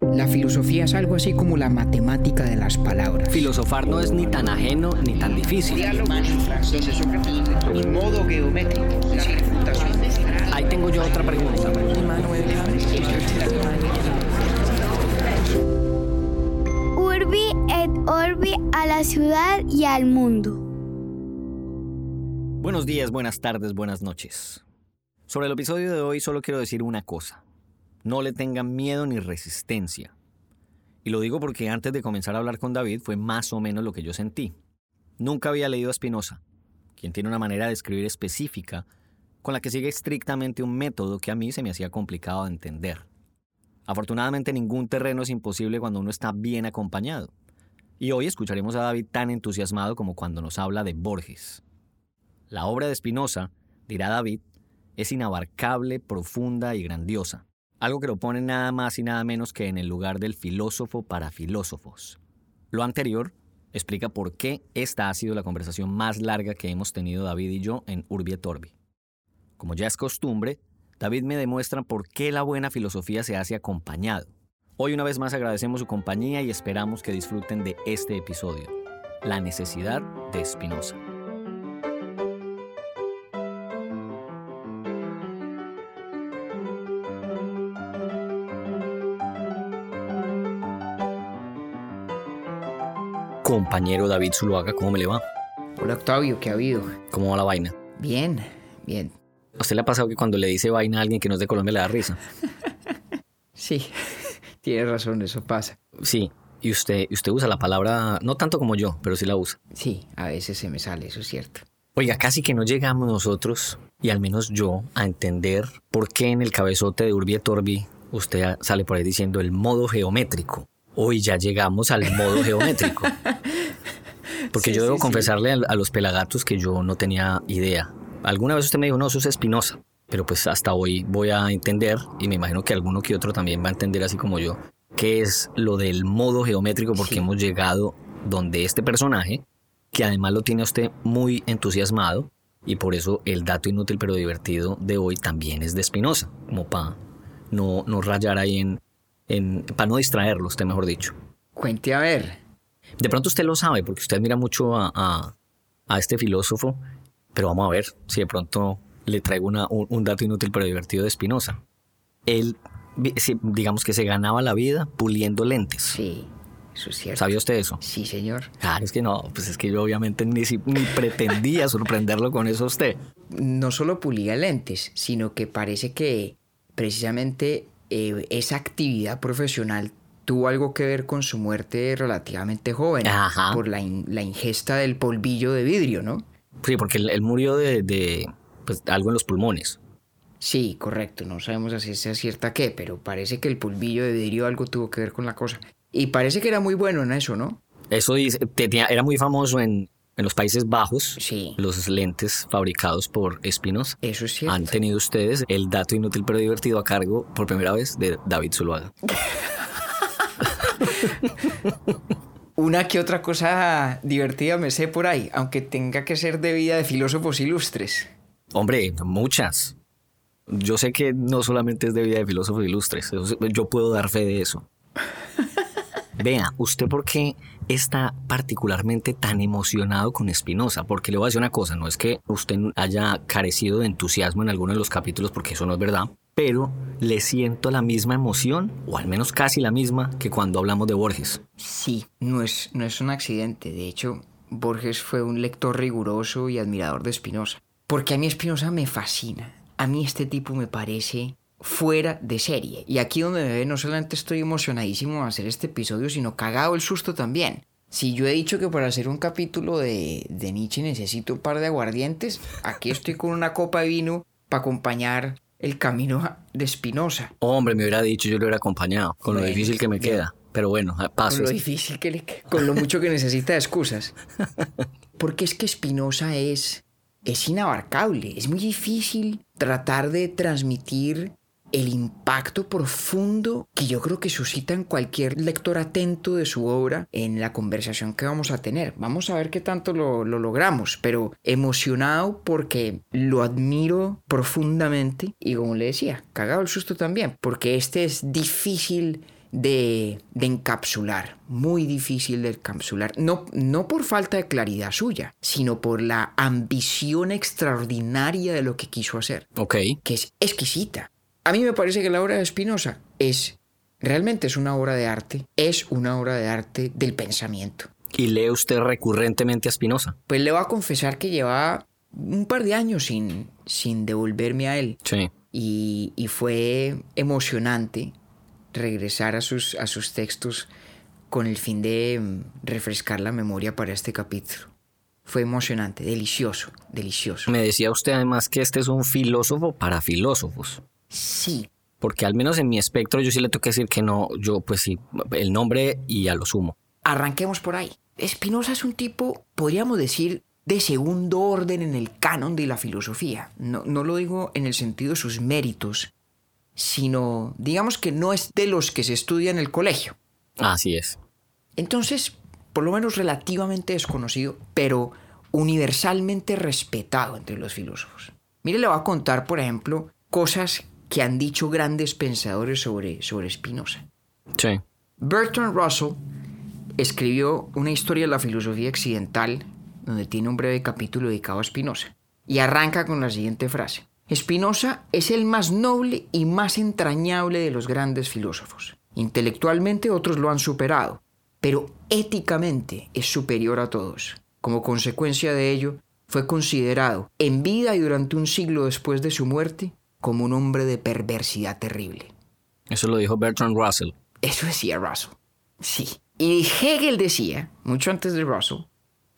La filosofía es algo así como la matemática de las palabras. Filosofar no es ni tan ajeno ni tan difícil. modo geométrico, Ahí tengo yo otra pregunta. Urbi et Orbi a la ciudad y al mundo. Buenos días, buenas tardes, buenas noches. Sobre el episodio de hoy solo quiero decir una cosa. No le tengan miedo ni resistencia. Y lo digo porque antes de comenzar a hablar con David fue más o menos lo que yo sentí. Nunca había leído a Spinoza, quien tiene una manera de escribir específica con la que sigue estrictamente un método que a mí se me hacía complicado de entender. Afortunadamente ningún terreno es imposible cuando uno está bien acompañado. Y hoy escucharemos a David tan entusiasmado como cuando nos habla de Borges. La obra de Spinoza, dirá David, es inabarcable, profunda y grandiosa algo que lo pone nada más y nada menos que en el lugar del filósofo para filósofos. Lo anterior explica por qué esta ha sido la conversación más larga que hemos tenido David y yo en Urbi et. Como ya es costumbre, David me demuestra por qué la buena filosofía se hace acompañado. Hoy una vez más agradecemos su compañía y esperamos que disfruten de este episodio, La necesidad de Spinoza. Compañero David Zuluaga. ¿Cómo me le va? Hola Octavio, ¿qué ha habido? ¿Cómo va la vaina? Bien, bien. ¿A usted le ha pasado que cuando le dice vaina a alguien que no es de Colombia le da risa? sí, tiene razón, eso pasa. Sí, y usted, usted usa la palabra, no tanto como yo, pero sí la usa. Sí, a veces se me sale, eso es cierto. Oiga, casi que no llegamos nosotros, y al menos yo, a entender por qué en el cabezote de Urbi et Orbi usted sale por ahí diciendo el modo geométrico. Hoy ya llegamos al modo geométrico. Porque yo debo confesarle A, los pelagatos que yo no tenía idea. Alguna vez usted me dijo, no, eso es espinosa. Pero pues hasta hoy voy a entender, y me imagino que alguno que otro también va a entender así como yo, qué es lo del modo geométrico, porque hemos llegado donde este personaje, que además lo tiene usted muy entusiasmado, y por eso el dato inútil pero divertido de hoy también es de Espinosa, como para no, no rayar ahí en, para no distraerlo, usted mejor dicho. Cuente a ver. De pronto usted lo sabe porque usted mira mucho a, este filósofo, pero vamos a ver si de pronto le traigo un, dato inútil pero divertido de Spinoza. Él, digamos que se ganaba la vida puliendo lentes. Sí, eso es cierto. ¿Sabía usted eso? Sí, señor. Ah, es que no, pues es que yo obviamente ni, ni pretendía sorprenderlo con eso a usted. No solo pulía lentes, sino que parece que precisamente eh, esa actividad profesional tuvo algo que ver con su muerte relativamente joven por la, ingesta del polvillo de vidrio, ¿no? Sí, porque él, murió de, pues, algo en los pulmones. Sí, correcto. No sabemos si sea cierta qué, pero parece que el polvillo de vidrio algo tuvo que ver con la cosa. Y parece que era muy bueno en eso, ¿no? Eso dice, era muy famoso en, en los Países Bajos. Sí. Los lentes fabricados por Espinos. Eso es cierto. Han tenido ustedes el dato inútil pero divertido a cargo por primera vez de David Zuluaga. Una que otra cosa divertida me sé por ahí, aunque tenga que ser de vida de filósofos ilustres. Hombre, muchas. Yo sé que no solamente es de vida de filósofos ilustres, yo puedo dar fe de eso. Vea, ¿usted por qué está particularmente tan emocionado con Spinoza? Porque le voy a decir una cosa, no es que usted haya carecido de entusiasmo en alguno de los capítulos, porque eso no es verdad, pero le siento la misma emoción, o al menos casi la misma, que cuando hablamos de Borges. Sí, no es, no es un accidente. De hecho, Borges fue un lector riguroso y admirador de Spinoza. Porque a mí Spinoza me fascina. A mí este tipo me parece fuera de serie. Y aquí donde me ve, no solamente estoy emocionadísimo de hacer este episodio, sino cagado el susto también. Si yo he dicho que para hacer un capítulo de, de Nietzsche necesito un par de aguardientes, aquí estoy con una copa de vino para acompañar el camino de Espinosa. Hombre, me hubiera dicho, yo lo hubiera acompañado, con lo difícil que me queda. Pero bueno, paso. Con lo difícil que le con lo mucho que necesita de excusas. Porque es que Espinosa es, es inabarcable, es muy difícil tratar de transmitir el impacto profundo que yo creo que suscita en cualquier lector atento de su obra en la conversación que vamos a tener. Vamos a ver qué tanto lo, logramos, pero emocionado porque lo admiro profundamente y como le decía, cagado el susto también, porque este es difícil de, de, encapsular, muy difícil de encapsular, no, no por falta de claridad suya, sino por la ambición extraordinaria de lo que quiso hacer, Ok. que es exquisita. A mí me parece que la obra de Spinoza es, realmente es una obra de arte, es una obra de arte del pensamiento. ¿Y lee usted recurrentemente a Spinoza? Pues le voy a confesar que llevaba un par de años sin, sin devolverme a él. Sí. Y, y fue emocionante regresar a sus, a sus textos con el fin de mm, refrescar la memoria para este capítulo. Fue emocionante, delicioso, delicioso. Me decía usted además que este es un filósofo para filósofos. Sí, Porque al menos en mi espectro yo sí le tengo que decir que no, yo pues sí, el nombre y a lo sumo. arranquemos por ahí. Spinoza es un tipo, podríamos decir, de segundo orden en el canon de la filosofía. No, no lo digo en el sentido de sus méritos, sino digamos que no es de los que se estudia en el colegio. Así es. Entonces, por lo menos relativamente desconocido, pero universalmente respetado entre los filósofos. Mire, le voy a contar, por ejemplo, cosas que han dicho grandes pensadores sobre, sobre Spinoza. Sí. Bertrand Russell escribió una historia de la filosofía occidental donde tiene un breve capítulo dedicado a Spinoza y arranca con la siguiente frase. Spinoza es el más noble y más entrañable de los grandes filósofos. Intelectualmente otros lo han superado, pero éticamente es superior a todos. Como consecuencia de ello, fue considerado en vida y durante un siglo después de su muerte como un hombre de perversidad terrible. Eso lo dijo Bertrand Russell. Eso decía Russell. Sí. Y Hegel decía, mucho antes de Russell,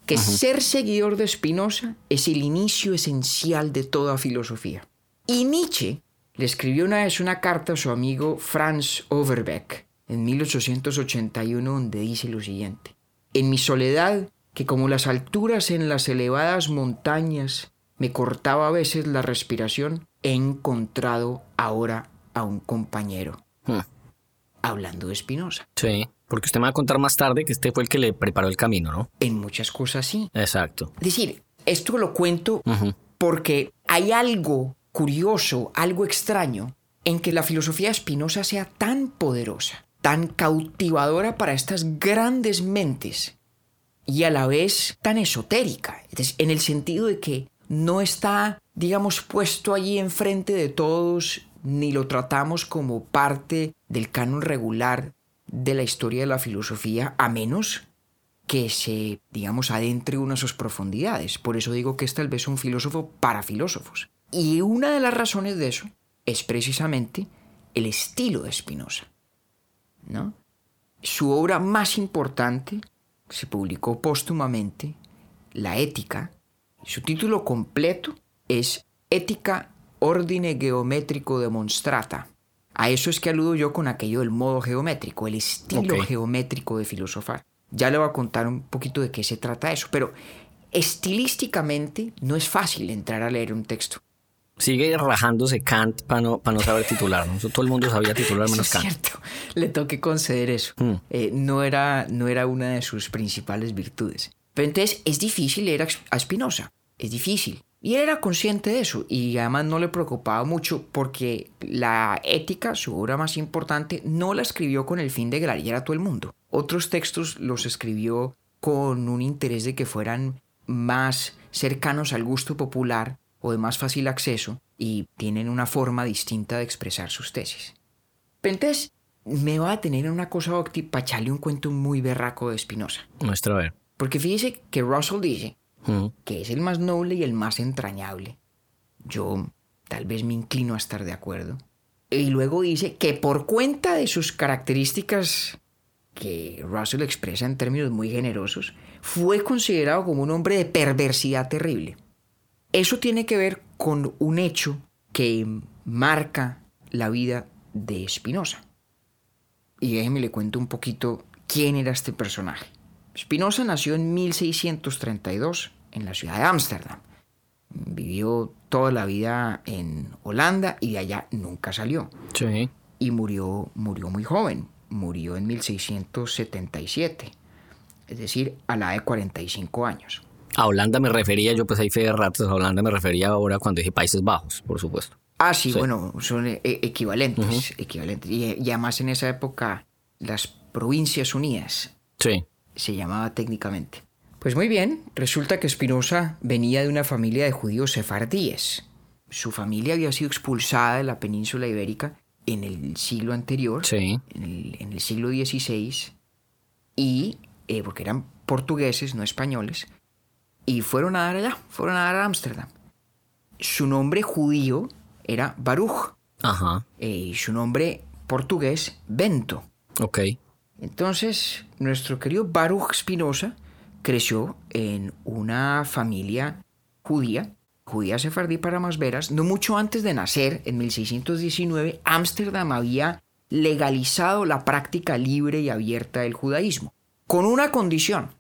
que ser seguidor de Spinoza es el inicio esencial de toda filosofía. Y Nietzsche le escribió una vez una carta a su amigo Franz Overbeck en 1881 donde dice lo siguiente. En mi soledad, que como las alturas en las elevadas montañas me cortaba a veces la respiración, he encontrado ahora a un compañero. Hmm. Hablando de Spinoza. Sí. Porque usted me va a contar más tarde que este fue el que le preparó el camino, ¿no? En muchas cosas sí. Exacto. Es decir, esto lo cuento porque hay algo curioso, algo extraño, en que la filosofía de Spinoza sea tan poderosa, tan cautivadora para estas grandes mentes y a la vez tan esotérica, es decir, en el sentido de que no está, digamos, puesto allí enfrente de todos, ni lo tratamos como parte del canon regular de la historia de la filosofía, a menos que se, digamos, adentre uno a sus profundidades. Por eso digo que es tal vez un filósofo para filósofos. Y una de las razones de eso es precisamente el estilo de Spinoza. ¿no? Su obra más importante se publicó póstumamente, La Ética. Su título completo es Ética Ordine Geométrico Demonstrata. A eso es que aludo yo con aquello del modo geométrico, el estilo geométrico de filosofar. Ya le voy a contar un poquito de qué se trata eso, pero estilísticamente no es fácil entrar a leer un texto. Sigue rajándose Kant para no, pa no saber titular. ¿no? Todo el mundo sabía titular menos es Kant. cierto, le toqué conceder eso. Mm. Eh, no, era, no era una de sus principales virtudes. Pero entonces es difícil leer a Spinoza, es difícil. Y él era consciente de eso y además no le preocupaba mucho porque la ética, su obra más importante, no la escribió con el fin de gladiar a todo el mundo. Otros textos los escribió con un interés de que fueran más cercanos al gusto popular o de más fácil acceso y tienen una forma distinta de expresar sus tesis. Pero entonces me va a tener en una cosa Octi para echarle un cuento muy berraco de Spinoza. Muestra a ver. Porque fíjese que Russell dice Que es el más noble y el más entrañable. Yo tal vez me inclino a estar de acuerdo. Y luego dice que por cuenta de sus características que Russell expresa en términos muy generosos, fue considerado como un hombre de perversidad terrible. Eso tiene que ver con un hecho que marca la vida de Spinoza. Y déjeme le cuento un poquito quién era este personaje. Spinoza nació en 1632 en la ciudad de Ámsterdam. Vivió toda la vida en Holanda y de allá nunca salió. Sí. Y murió, murió muy joven. Murió en 1677. Es decir, a la edad de 45 años. A Holanda me refería, yo pues ahí fe de ratos, a Holanda me refería ahora cuando dije Países Bajos, por supuesto. Ah, sí, Sí. bueno, son eh, equivalentes, equivalentes. Y, y además en esa época las Provincias Unidas, Sí. Se llamaba técnicamente. Pues muy bien, resulta que Spinoza venía de una familia de judíos sefardíes. Su familia había sido expulsada de la península ibérica en el siglo anterior, Sí. en, el, en el siglo XVI, y eh, porque eran portugueses, no españoles, y fueron a dar allá, fueron a dar a Ámsterdam. Su nombre judío era Baruch, Ajá. eh, y su nombre portugués Bento. Ok. Entonces, nuestro querido Baruch Spinoza creció en una familia judía, judía sefardí para más veras. No mucho antes de nacer, en 1619, Ámsterdam había legalizado la práctica libre y abierta del judaísmo, con una condición,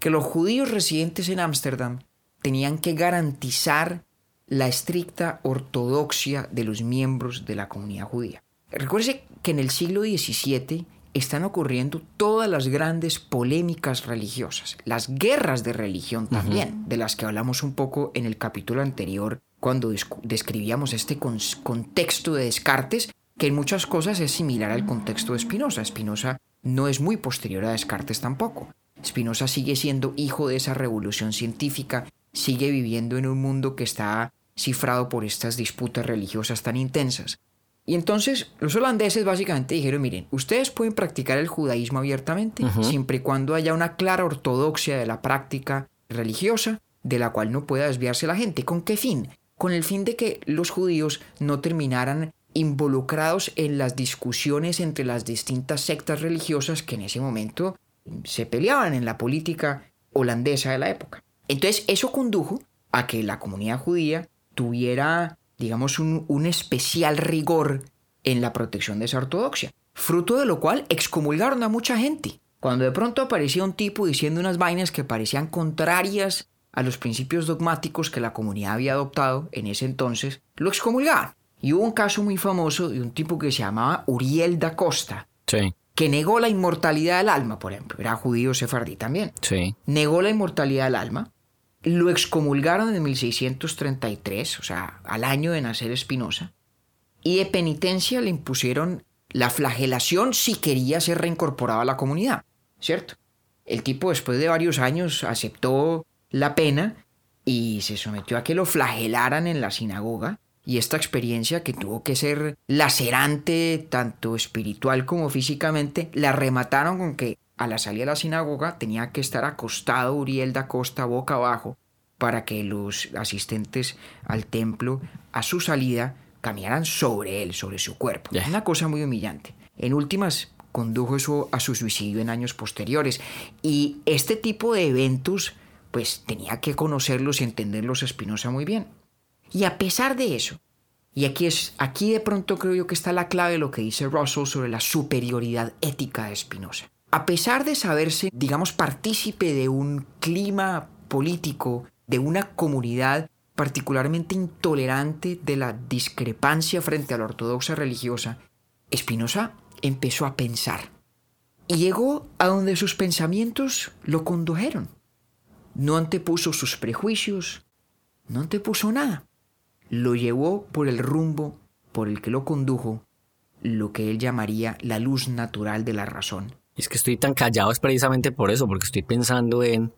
que los judíos residentes en Ámsterdam tenían que garantizar la estricta ortodoxia de los miembros de la comunidad judía. Recuerde que en el siglo XVII están ocurriendo todas las grandes polémicas religiosas, las guerras de religión también, de las que hablamos un poco en el capítulo anterior cuando describíamos este con- contexto de Descartes, que en muchas cosas es similar al contexto de Spinoza. Spinoza no es muy posterior a Descartes tampoco. Spinoza sigue siendo hijo de esa revolución científica, sigue viviendo en un mundo que está cifrado por estas disputas religiosas tan intensas. Y entonces los holandeses básicamente dijeron, miren, ustedes pueden practicar el judaísmo abiertamente, siempre y cuando haya una clara ortodoxia de la práctica religiosa, de la cual no pueda desviarse la gente. ¿Con qué fin? Con el fin de que los judíos no terminaran involucrados en las discusiones entre las distintas sectas religiosas que en ese momento se peleaban en la política holandesa de la época. Entonces eso condujo a que la comunidad judía tuviera, digamos, un, un especial rigor en la protección de esa ortodoxia, fruto de lo cual excomulgaron a mucha gente. Cuando de pronto aparecía un tipo diciendo unas vainas que parecían contrarias a los principios dogmáticos que la comunidad había adoptado en ese entonces, lo excomulgaban. Y hubo un caso muy famoso de un tipo que se llamaba Uriel da Costa, Sí. que negó la inmortalidad del alma, por ejemplo. Era judío sefardí también. Sí. Negó la inmortalidad del alma. Lo excomulgaron en 1633, o sea, al año de nacer Spinoza. Y de penitencia le impusieron la flagelación si quería ser reincorporado a la comunidad, ¿cierto? El tipo después de varios años aceptó la pena y se sometió a que lo flagelaran en la sinagoga. Y esta experiencia que tuvo que ser lacerante tanto espiritual como físicamente, la remataron con que a la salida de la sinagoga tenía que estar acostado Uriel da Costa boca abajo para que los asistentes al templo a su salida caminaran sobre él, sobre su cuerpo. Ya. Una cosa muy humillante. En últimas, condujo eso a su suicidio en años posteriores. Y este tipo de eventos, pues tenía que conocerlos y entenderlos Espinosa muy bien. Y a pesar de eso, y aquí, es, aquí de pronto creo yo que está la clave de lo que dice Russell sobre la superioridad ética de Spinoza. A pesar de saberse, digamos, partícipe de un clima político, de una comunidad particularmente intolerante de la discrepancia frente a la ortodoxia religiosa, Spinoza empezó a pensar. Y llegó a donde sus pensamientos lo condujeron. No antepuso sus prejuicios, no antepuso nada. Lo llevó por el rumbo por el que lo condujo lo que él llamaría la luz natural de la razón. Y es que estoy tan callado es precisamente por eso, porque estoy pensando en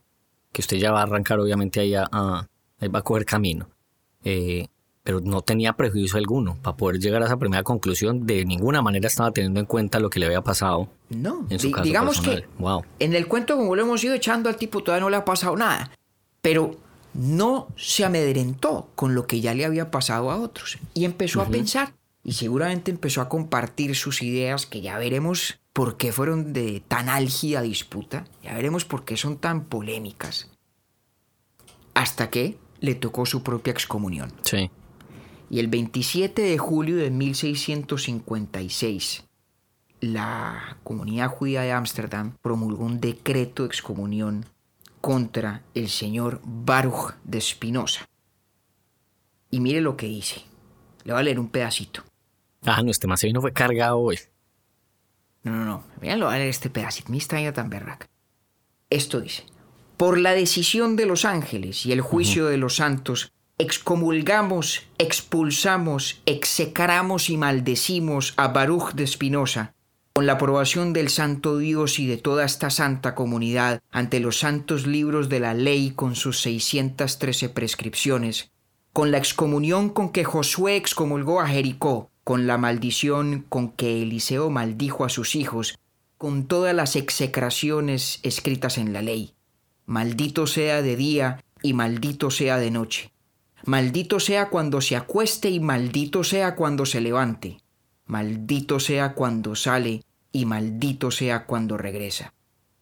que usted ya va a arrancar obviamente ahí a, a- ahí va a coger camino. Eh, pero no tenía prejuicio alguno. Para poder llegar a esa primera conclusión, de ninguna manera estaba teniendo en cuenta lo que le había pasado No, en su caso digamos personal. que Wow. en el cuento como lo hemos ido echando al tipo todavía no le ha pasado nada, pero no se amedrentó con lo que ya le había pasado a otros y empezó a pensar y seguramente empezó a compartir sus ideas que ya veremos por qué fueron de tan álgida disputa, ya veremos por qué son tan polémicas, hasta que le tocó su propia excomunión. Sí. Y el 27 de julio de 1656, la comunidad judía de Ámsterdam promulgó un decreto de excomunión contra el señor Baruch de Spinoza. Y mire lo que dice. Le voy a leer un pedacito. Ah, no, este más no fue cargado hoy. No, no, no. Este pedacito. Mi extraña tan berraca. Esto dice. Por la decisión de los ángeles y el juicio de los santos, excomulgamos, expulsamos, execramos y maldecimos a Baruch de Spinoza con la aprobación del Santo Dios y de toda esta santa comunidad ante los santos libros de la ley con sus 613 prescripciones, con la excomunión con que Josué excomulgó a Jericó, con la maldición con que Eliseo maldijo a sus hijos, con todas las execraciones escritas en la ley. Maldito sea de día y maldito sea de noche. Maldito sea cuando se acueste y maldito sea cuando se levante. Maldito sea cuando sale y maldito sea cuando regresa.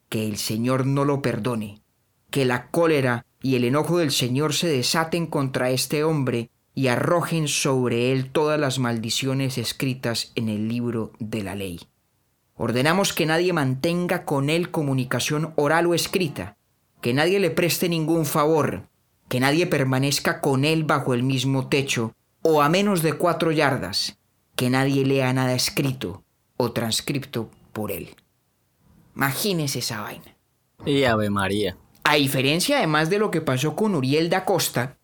Que el Señor no lo perdone. Que la cólera y el enojo del Señor se desaten contra este hombre y arrojen sobre él todas las maldiciones escritas en el libro de la ley. Ordenamos que nadie mantenga con él comunicación oral o escrita, que nadie le preste ningún favor, que nadie permanezca con él bajo el mismo techo o a menos de cuatro yardas, que nadie lea nada escrito o transcripto por él. Imagínese esa vaina. Y Ave María. A diferencia además de lo que pasó con Uriel da Costa,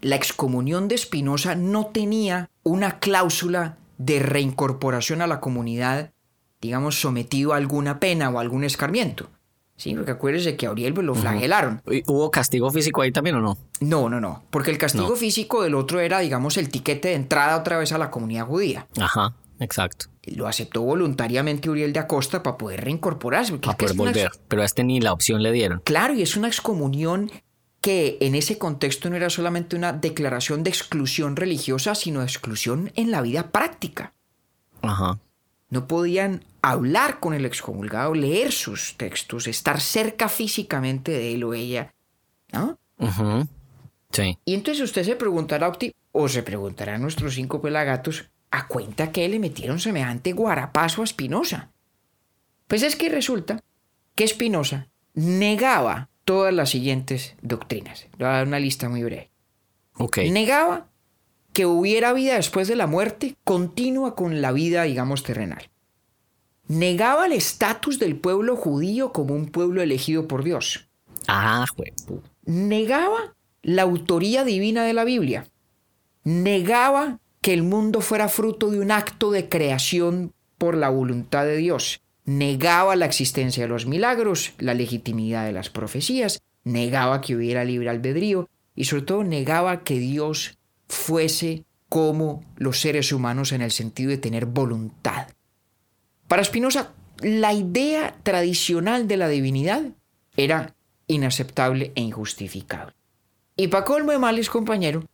la excomunión de Espinosa no tenía una cláusula de reincorporación a la comunidad, digamos, sometido a alguna pena o algún escarmiento. Sí, porque acuérdese que a Uriel pues, lo flagelaron. ¿Hubo castigo físico ahí también o no? No, no, no. Porque el castigo físico del otro era, digamos, el tiquete de entrada otra vez a la comunidad judía. Ajá, exacto. Lo aceptó voluntariamente Uriel de Acosta para poder reincorporarse. Para poder volver. Pero a este ni la opción le dieron. Claro, y es una excomunión que en ese contexto no era solamente una declaración de exclusión religiosa, sino de exclusión en la vida práctica. Ajá. No podían hablar con el excomulgado, leer sus textos, estar cerca físicamente de él o ella. ¿No? Sí. Y entonces usted se preguntará, Opti, o se preguntará a nuestros cinco pelagatos, ¿a cuenta que le metieron semejante guarapazo a Espinosa? Pues es que resulta que Espinosa negaba todas las siguientes doctrinas. Le voy a dar una lista muy breve. Ok. Negaba que hubiera vida después de la muerte continua con la vida, digamos, terrenal. Negaba el estatus del pueblo judío como un pueblo elegido por Dios. Ah. Negaba la autoría divina de la Biblia. Negaba que el mundo fuera fruto de un acto de creación por la voluntad de Dios. Negaba la existencia de los milagros, la legitimidad de las profecías, negaba que hubiera libre albedrío y sobre todo negaba que Dios fuese como los seres humanos en el sentido de tener voluntad. Para Spinoza, la idea tradicional de la divinidad era inaceptable e injustificable. Y para colmo de males, compañero,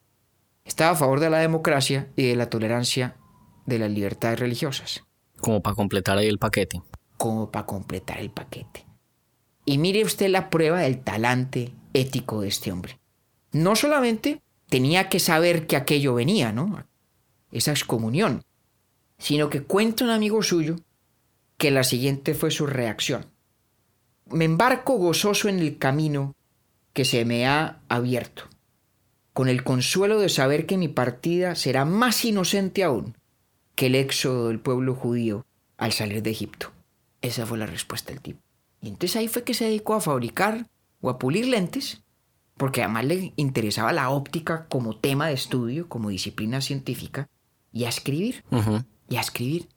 estaba a favor de la democracia y de la tolerancia de las libertades religiosas. Como para completar ahí el paquete. Como para completar el paquete. Y mire usted la prueba del talante ético de este hombre. No solamente tenía que saber que aquello venía, ¿no? Esa excomunión. Sino que cuenta un amigo suyo que la siguiente fue su reacción. Me embarco gozoso en el camino que se me ha abierto, con el consuelo de saber que mi partida será más inocente aún que el éxodo del pueblo judío al salir de Egipto. Esa fue la respuesta del tipo. Y entonces ahí fue que se dedicó a fabricar o a pulir lentes porque además le interesaba la óptica como tema de estudio, como disciplina científica, y a escribir, y a escribir.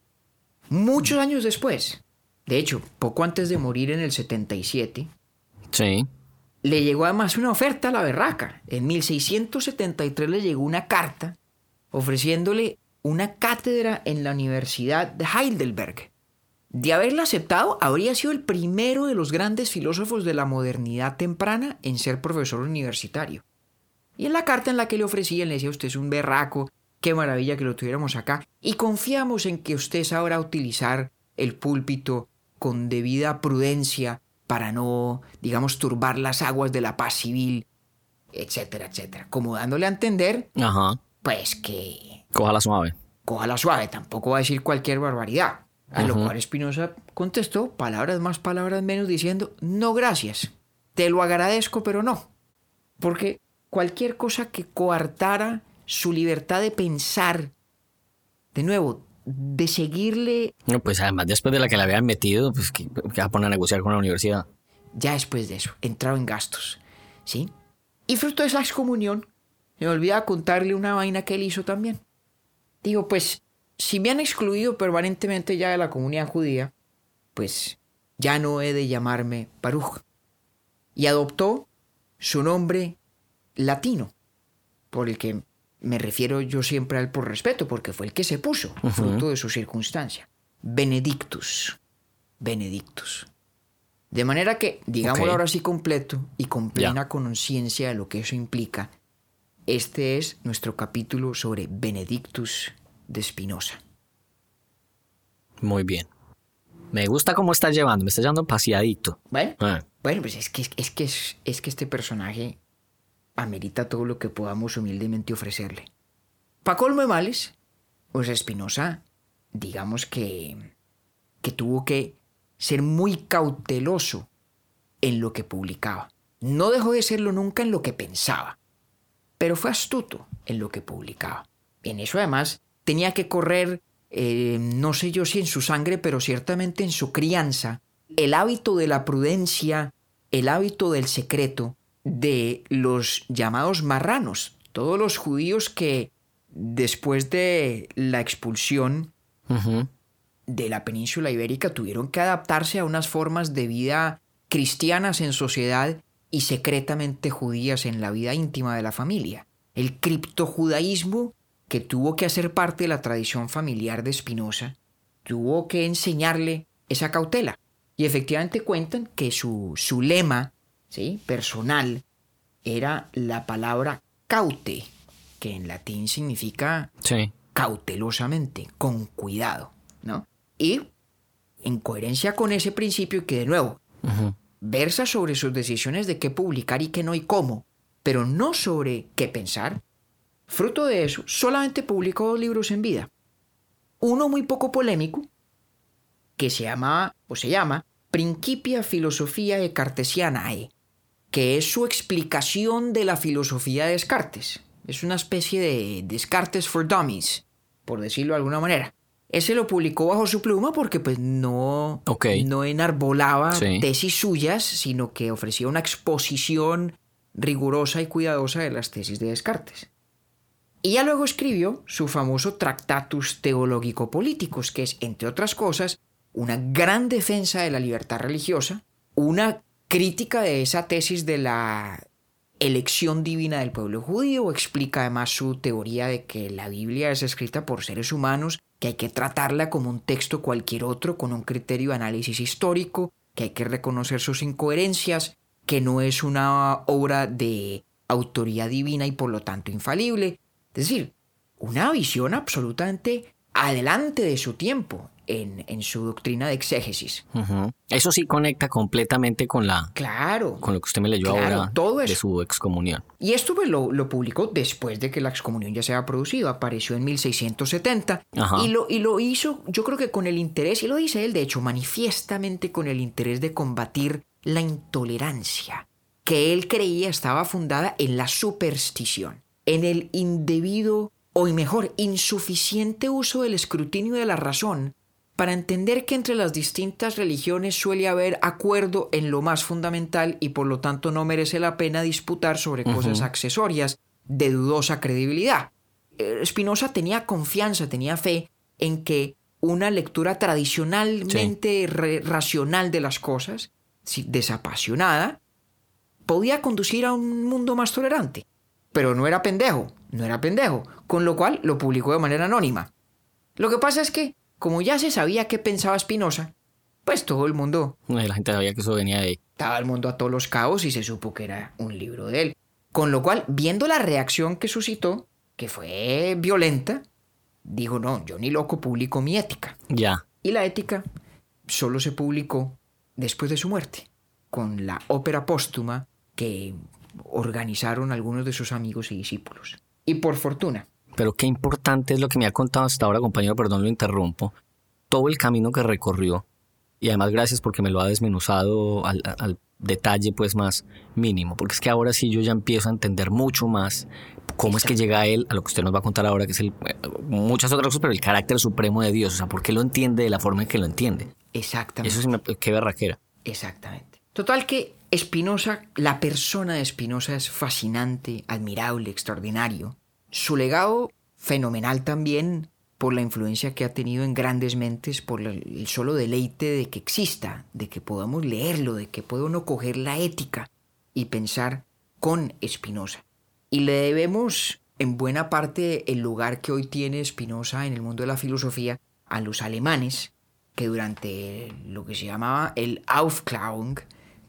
Muchos años después, de hecho, poco antes de morir en el 77, sí. le llegó además una oferta a la berraca. En 1673 le llegó una carta ofreciéndole una cátedra en la Universidad de Heidelberg. De haberla aceptado, habría sido el primero de los grandes filósofos de la modernidad temprana en ser profesor universitario. Y en la carta en la que le ofrecían le decía usted es un berraco, qué maravilla que lo tuviéramos acá, y confiamos en que usted sabrá utilizar el púlpito con debida prudencia para no, digamos, turbar las aguas de la paz civil, etcétera, etcétera. Como dándole a entender, Ajá. pues que... Cójala suave. Cójala suave, tampoco va a decir cualquier barbaridad. A lo cual Espinosa contestó, palabras más, palabras menos, diciendo, no gracias, te lo agradezco, pero no. Porque cualquier cosa que coartara su libertad de pensar, de nuevo, de seguirle... No, pues además después de la que le habían metido, pues que, que va a poner a negociar con la universidad. Ya después de eso, entrado en gastos, ¿sí? Y fruto de esa excomunión, me olvidaba contarle una vaina que él hizo también. Digo, pues si me han excluido permanentemente ya de la comunidad judía, pues ya no he de llamarme Baruch. Y adoptó su nombre latino, por el que me refiero yo siempre a él por respeto, porque fue el que se puso, fruto de su circunstancia. Benedictus. Benedictus. De manera que, digámoslo ahora sí completo y con plena conciencia de lo que eso implica, este es nuestro capítulo sobre Benedictus de Spinoza. Muy bien. Me gusta cómo estás llevando, me estás llevando paseadito. ¿Vale? Ah, Bueno, pues es que, es, que, es, es que este personaje amerita todo lo que podamos humildemente ofrecerle. Pa' colmo de males, pues Espinosa, digamos que, que tuvo que ser muy cauteloso en lo que publicaba. No dejó de serlo nunca en lo que pensaba, pero fue astuto en lo que publicaba. En eso además tenía que correr, eh, no sé yo si en su sangre, pero ciertamente en su crianza, el hábito de la prudencia, el hábito del secreto de los llamados marranos, todos los judíos que después de la expulsión de la península ibérica tuvieron que adaptarse a unas formas de vida cristianas en sociedad y secretamente judías en la vida íntima de la familia. El criptojudaísmo, que tuvo que hacer parte de la tradición familiar de Spinoza, tuvo que enseñarle esa cautela. Y efectivamente cuentan que su, su lema ¿sí? personal era la palabra caute, que en latín significa Sí. cautelosamente, con cuidado, ¿no? Y en coherencia con ese principio que de nuevo versa sobre sus decisiones de qué publicar y qué no y cómo, pero no sobre qué pensar, fruto de eso solamente publicó dos libros en vida. Uno muy poco polémico, que se llama, o se llama, Principia Filosofía Cartesianae, que es su explicación de la filosofía de Descartes. Es una especie de Descartes for Dummies, por decirlo de alguna manera. Ese lo publicó bajo su pluma porque pues no, no enarbolaba Sí. tesis suyas, sino que ofrecía una exposición rigurosa y cuidadosa de las tesis de Descartes. Y ya luego escribió su famoso Tractatus Teológico-Políticos, que es, entre otras cosas, una gran defensa de la libertad religiosa, una crítica de esa tesis de la elección divina del pueblo judío, explica además su teoría de que la Biblia es escrita por seres humanos, que hay que tratarla como un texto cualquier otro, con un criterio de análisis histórico, que hay que reconocer sus incoherencias, que no es una obra de autoridad divina y por lo tanto infalible. Es decir, una visión absolutamente adelante de su tiempo en, en su doctrina de exégesis. Eso sí conecta completamente con la Claro. con lo que usted me leyó Claro, ahora todo de su excomunión. Y esto pues, lo, lo publicó después de que la excomunión ya se había producido, apareció en 1670 Ajá. y lo, y lo hizo yo creo que con el interés, y lo dice él de hecho manifiestamente con el interés de combatir la intolerancia, que él creía estaba fundada en la superstición, en el indebido o mejor, insuficiente uso del escrutinio de la razón para entender que entre las distintas religiones suele haber acuerdo en lo más fundamental y por lo tanto no merece la pena disputar sobre cosas accesorias de dudosa credibilidad. Eh, Spinoza tenía confianza, tenía fe en que una lectura tradicionalmente racional de las cosas, desapasionada, podía conducir a un mundo más tolerante. Pero no era pendejo, no era pendejo, con lo cual lo publicó de manera anónima. Lo que pasa es que, como ya se sabía qué pensaba Spinoza, pues todo el mundo, La gente sabía que eso venía de ahí. estaba el mundo a todos los cabos y se supo que era un libro de él. Con lo cual, viendo la reacción que suscitó, que fue violenta, dijo, no, yo ni loco publico mi ética. Ya. Y la ética solo se publicó después de su muerte, con la ópera póstuma que organizaron algunos de sus amigos y discípulos. Y por fortuna, Pero qué importante es lo que me ha contado hasta ahora, compañero, perdón, lo interrumpo. Todo el camino que recorrió. Y además gracias porque me lo ha desmenuzado al, al detalle pues más mínimo. Porque es que ahora sí yo ya empiezo a entender mucho más cómo es que llega él a lo que usted nos va a contar ahora, que es el, eh, muchas otras cosas, pero el carácter supremo de Dios. O sea, por qué lo entiende de la forma en que lo entiende. exactamente. Eso sí me... Qué berraquera. Exactamente. Total que Spinoza, la persona de Spinoza es fascinante, admirable, extraordinario. Su legado, fenomenal también, por la influencia que ha tenido en grandes mentes, por el solo deleite de que exista, de que podamos leerlo, de que pueda uno coger la ética y pensar con Spinoza. Y le debemos en buena parte el lugar que hoy tiene Spinoza en el mundo de la filosofía a los alemanes, que durante lo que se llamaba el Aufklärung,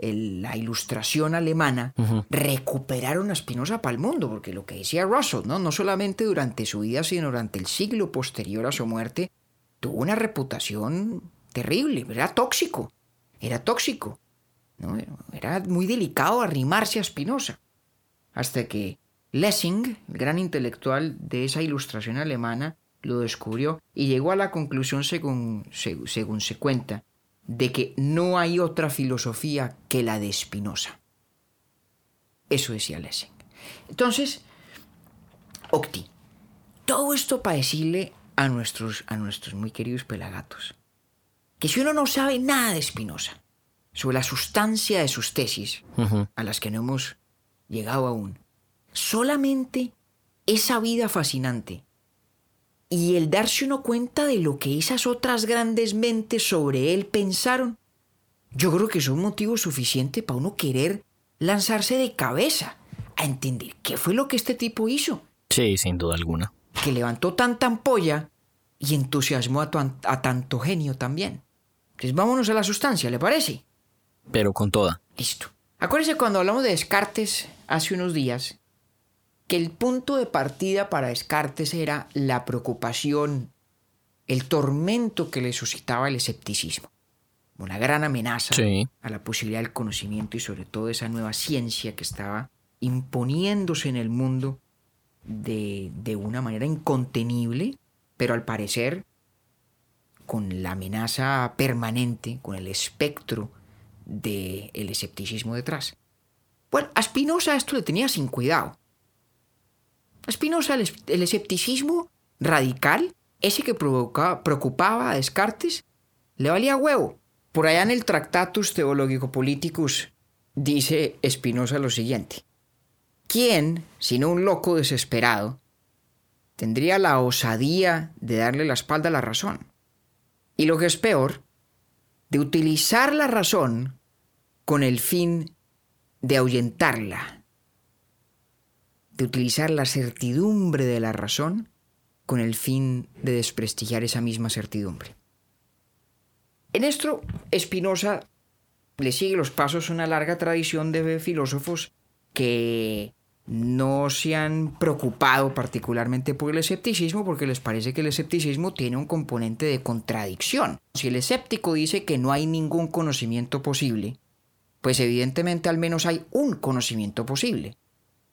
la ilustración alemana, recuperaron a Spinoza para el mundo, porque lo que decía Russell, ¿no? no solamente durante su vida, sino durante el siglo posterior a su muerte, tuvo una reputación terrible, era tóxico, era tóxico, ¿no? era muy delicado arrimarse a Spinoza, hasta que Lessing, el gran intelectual de esa ilustración alemana, lo descubrió y llegó a la conclusión, según, según se cuenta, de que no hay otra filosofía que la de Spinoza. Eso decía Lessing. Entonces, Octi, todo esto para decirle a nuestros, a nuestros muy queridos pelagatos, que si uno no sabe nada de Spinoza, sobre la sustancia de sus tesis, a las que no hemos llegado aún, solamente esa vida fascinante y el darse uno cuenta de lo que esas otras grandes mentes sobre él pensaron, yo creo que es un motivo suficiente para uno querer lanzarse de cabeza a entender qué fue lo que este tipo hizo. Sí, sin duda alguna. Que levantó tanta ampolla y entusiasmó a, a tanto genio también. Entonces vámonos a la sustancia, ¿le parece? Pero con toda. Listo. Acuérdese cuando hablamos de Descartes hace unos días, que el punto de partida para Descartes era la preocupación, el tormento que le suscitaba el escepticismo. Una gran amenaza a la posibilidad del conocimiento y sobre todo esa nueva ciencia que estaba imponiéndose en el mundo de, de una manera incontenible, pero al parecer con la amenaza permanente, con el espectro del escepticismo detrás. Bueno, a Spinoza esto le tenía sin cuidado. Spinoza, el, escepticismo radical, ese que preocupaba a Descartes, le valía huevo. Por allá en el Tractatus Theologico Politicus dice Spinoza lo siguiente. ¿Quién, sino un loco desesperado, tendría la osadía de darle la espalda a la razón? Y lo que es peor, de utilizar la razón con el fin de ahuyentarla de utilizar la certidumbre de la razón con el fin de desprestigiar esa misma certidumbre. En esto, Spinoza le sigue los pasos una larga tradición de filósofos que no se han preocupado particularmente por el escepticismo porque les parece que el escepticismo tiene un componente de contradicción. Si el escéptico dice que no hay ningún conocimiento posible, pues evidentemente al menos hay un conocimiento posible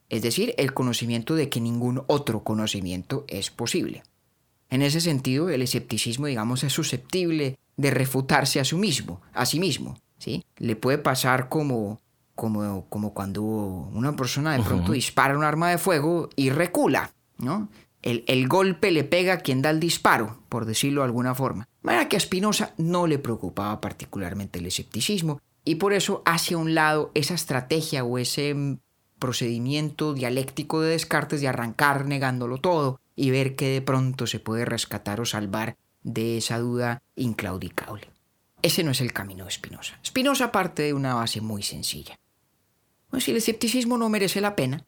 es decir, el conocimiento de que ningún otro conocimiento es posible. En ese sentido, el escepticismo, digamos, es susceptible de refutarse a sí mismo, a sí mismo, ¿sí? Le puede pasar como, como, como cuando una persona de pronto dispara un arma de fuego y recula, ¿no? El, el, golpe le pega a quien da el disparo, por decirlo de alguna forma. De manera que a Spinoza no le preocupaba particularmente el escepticismo y por eso hace a un lado esa estrategia o ese procedimiento dialéctico de Descartes de arrancar negándolo todo y ver que de pronto se puede rescatar o salvar de esa duda inclaudicable. Ese no es el camino de Spinoza. Spinoza parte de una base muy sencilla. si el escepticismo no merece la pena,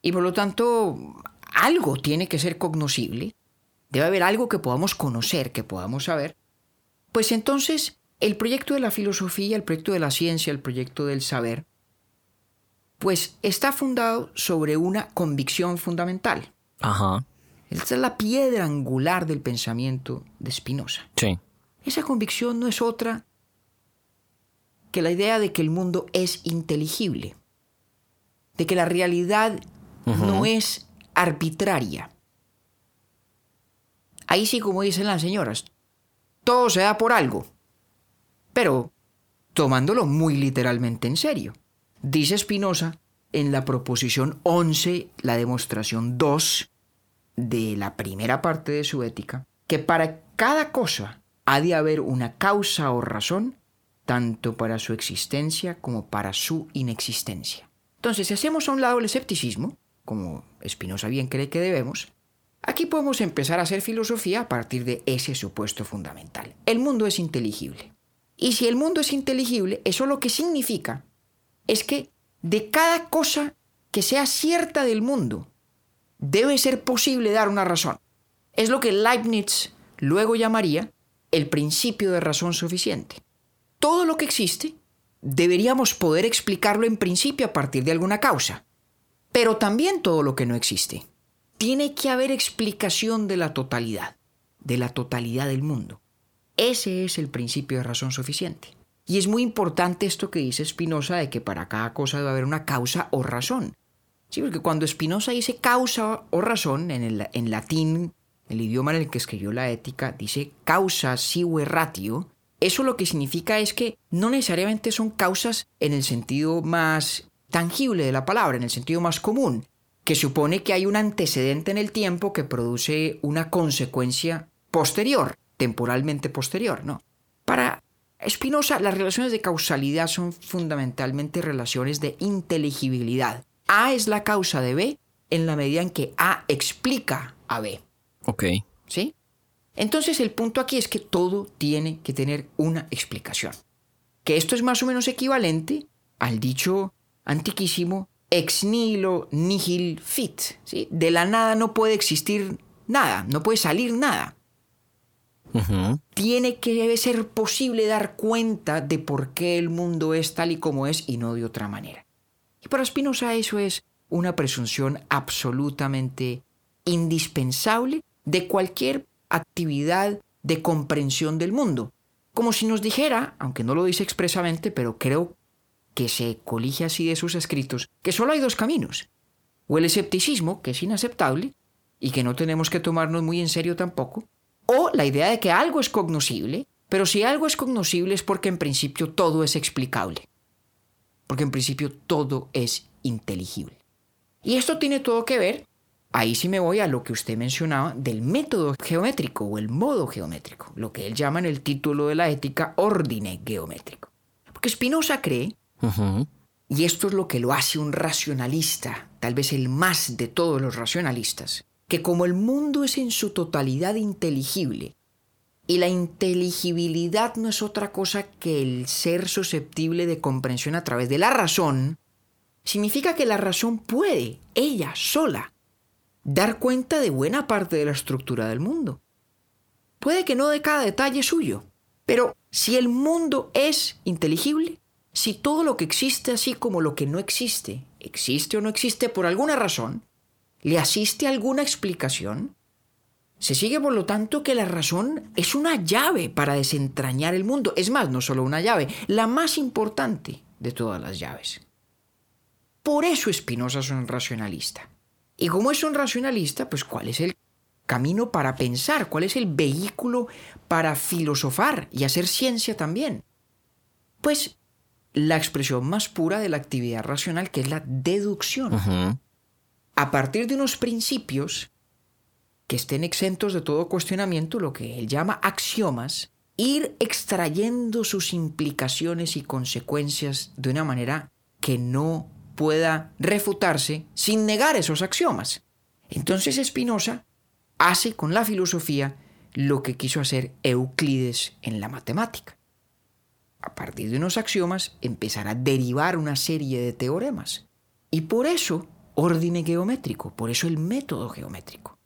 y por lo tanto algo tiene que ser cognoscible, debe haber algo que podamos conocer, que podamos saber, pues entonces el proyecto de la filosofía, el proyecto de la ciencia, el proyecto del saber, pues está fundado sobre una convicción fundamental. Ajá. Esa es la piedra angular del pensamiento de Spinoza. Sí. Esa convicción no es otra que la idea de que el mundo es inteligible, de que la realidad no es arbitraria. Ahí sí, como dicen las señoras, todo se da por algo, pero tomándolo muy literalmente en serio. Dice Spinoza en la proposición 11, la demostración 2 de la primera parte de su ética, que para cada cosa ha de haber una causa o razón, tanto para su existencia como para su inexistencia. Entonces, si hacemos a un lado el escepticismo, como Spinoza bien cree que debemos, Aquí podemos empezar a hacer filosofía a partir de ese supuesto fundamental. El mundo es inteligible. Y si el mundo es inteligible, eso lo que significa es que de cada cosa que sea cierta del mundo, debe ser posible dar una razón. Es lo que Leibniz luego llamaría el principio de razón suficiente. Todo lo que existe deberíamos poder explicarlo en principio a partir de alguna causa, pero también todo lo que no existe. Tiene que haber explicación de la totalidad, de la totalidad del mundo. Ese es el principio de razón suficiente. Y es muy importante esto que dice Spinoza de que para cada cosa debe haber una causa o razón. Sí, porque cuando Spinoza dice causa o razón, en, el, en latín, el idioma en el que escribió la ética, dice causa sive ratio, eso lo que significa es que no necesariamente son causas en el sentido más tangible de la palabra, en el sentido más común, que supone que hay un antecedente en el tiempo que produce una consecuencia posterior, temporalmente posterior, ¿no? Para Spinoza, las relaciones de causalidad son fundamentalmente relaciones de inteligibilidad. A es la causa de B en la medida en que A explica a B. Ok. ¿Sí? Entonces el punto aquí es que todo tiene que tener una explicación. Que esto es más o menos equivalente al dicho antiquísimo ex nihilo nihil fit. ¿sí? De la nada no puede existir nada, no puede salir nada. Tiene que ser posible dar cuenta de por qué el mundo es tal y como es y no de otra manera. Y para Spinoza eso es una presunción absolutamente indispensable de cualquier actividad de comprensión del mundo. Como si nos dijera, aunque no lo dice expresamente, pero creo que se colige así de sus escritos, que solo hay dos caminos. O el escepticismo, que es inaceptable y que no tenemos que tomarnos muy en serio tampoco, o la idea de que algo es cognoscible, pero si algo es cognoscible es porque en principio todo es explicable. Porque en principio todo es inteligible. Y esto tiene todo que ver, ahí sí me voy a lo que usted mencionaba, del método geométrico o el modo geométrico, lo que él llama en el título de la ética ordine geométrico. Porque Spinoza cree, y esto es lo que lo hace un racionalista, tal vez el más de todos los racionalistas, que como el mundo es en su totalidad inteligible, y la inteligibilidad no es otra cosa que el ser susceptible de comprensión a través de la razón, significa que la razón puede, ella sola, dar cuenta de buena parte de la estructura del mundo. Puede que no de cada detalle suyo, pero si el mundo es inteligible, si todo lo que existe así como lo que no existe, existe o no existe por alguna razón, ¿Le asiste alguna explicación? Se sigue por lo tanto que la razón es una llave para desentrañar el mundo. Es más, no solo una llave, la más importante de todas las llaves. Por eso Spinoza es un racionalista. Y como es un racionalista, pues ¿cuál es el camino para pensar? ¿Cuál es el vehículo para filosofar y hacer ciencia también? Pues la expresión más pura de la actividad racional, que es la deducción a partir de unos principios que estén exentos de todo cuestionamiento, lo que él llama axiomas, ir extrayendo sus implicaciones y consecuencias de una manera que no pueda refutarse sin negar esos axiomas. Entonces Spinoza hace con la filosofía lo que quiso hacer Euclides en la matemática. A partir de unos axiomas empezará a derivar una serie de teoremas. Y por eso orden geométrico, por eso el método geométrico.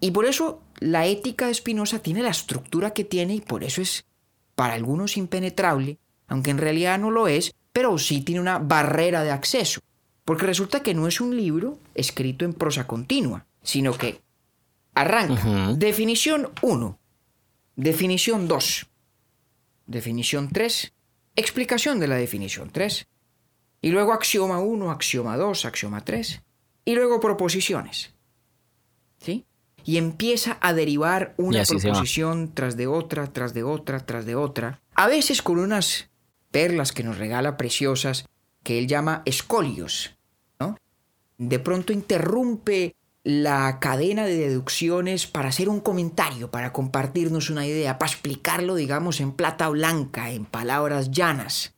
Y por eso la ética de Spinoza tiene la estructura que tiene y por eso es para algunos impenetrable, aunque en realidad no lo es, pero sí tiene una barrera de acceso. Porque resulta que no es un libro escrito en prosa continua, sino que arranca. Definición 1, definición 2, definición 3, explicación de la definición 3, y luego axioma 1, axioma 2, axioma 3. Y luego proposiciones. ¿Sí? Y empieza a derivar una proposición tras de otra, tras de otra, tras de otra. A veces con unas perlas que nos regala preciosas que él llama escolios. ¿no? De pronto interrumpe la cadena de deducciones para hacer un comentario, para compartirnos una idea, para explicarlo, digamos, en plata blanca, en palabras llanas.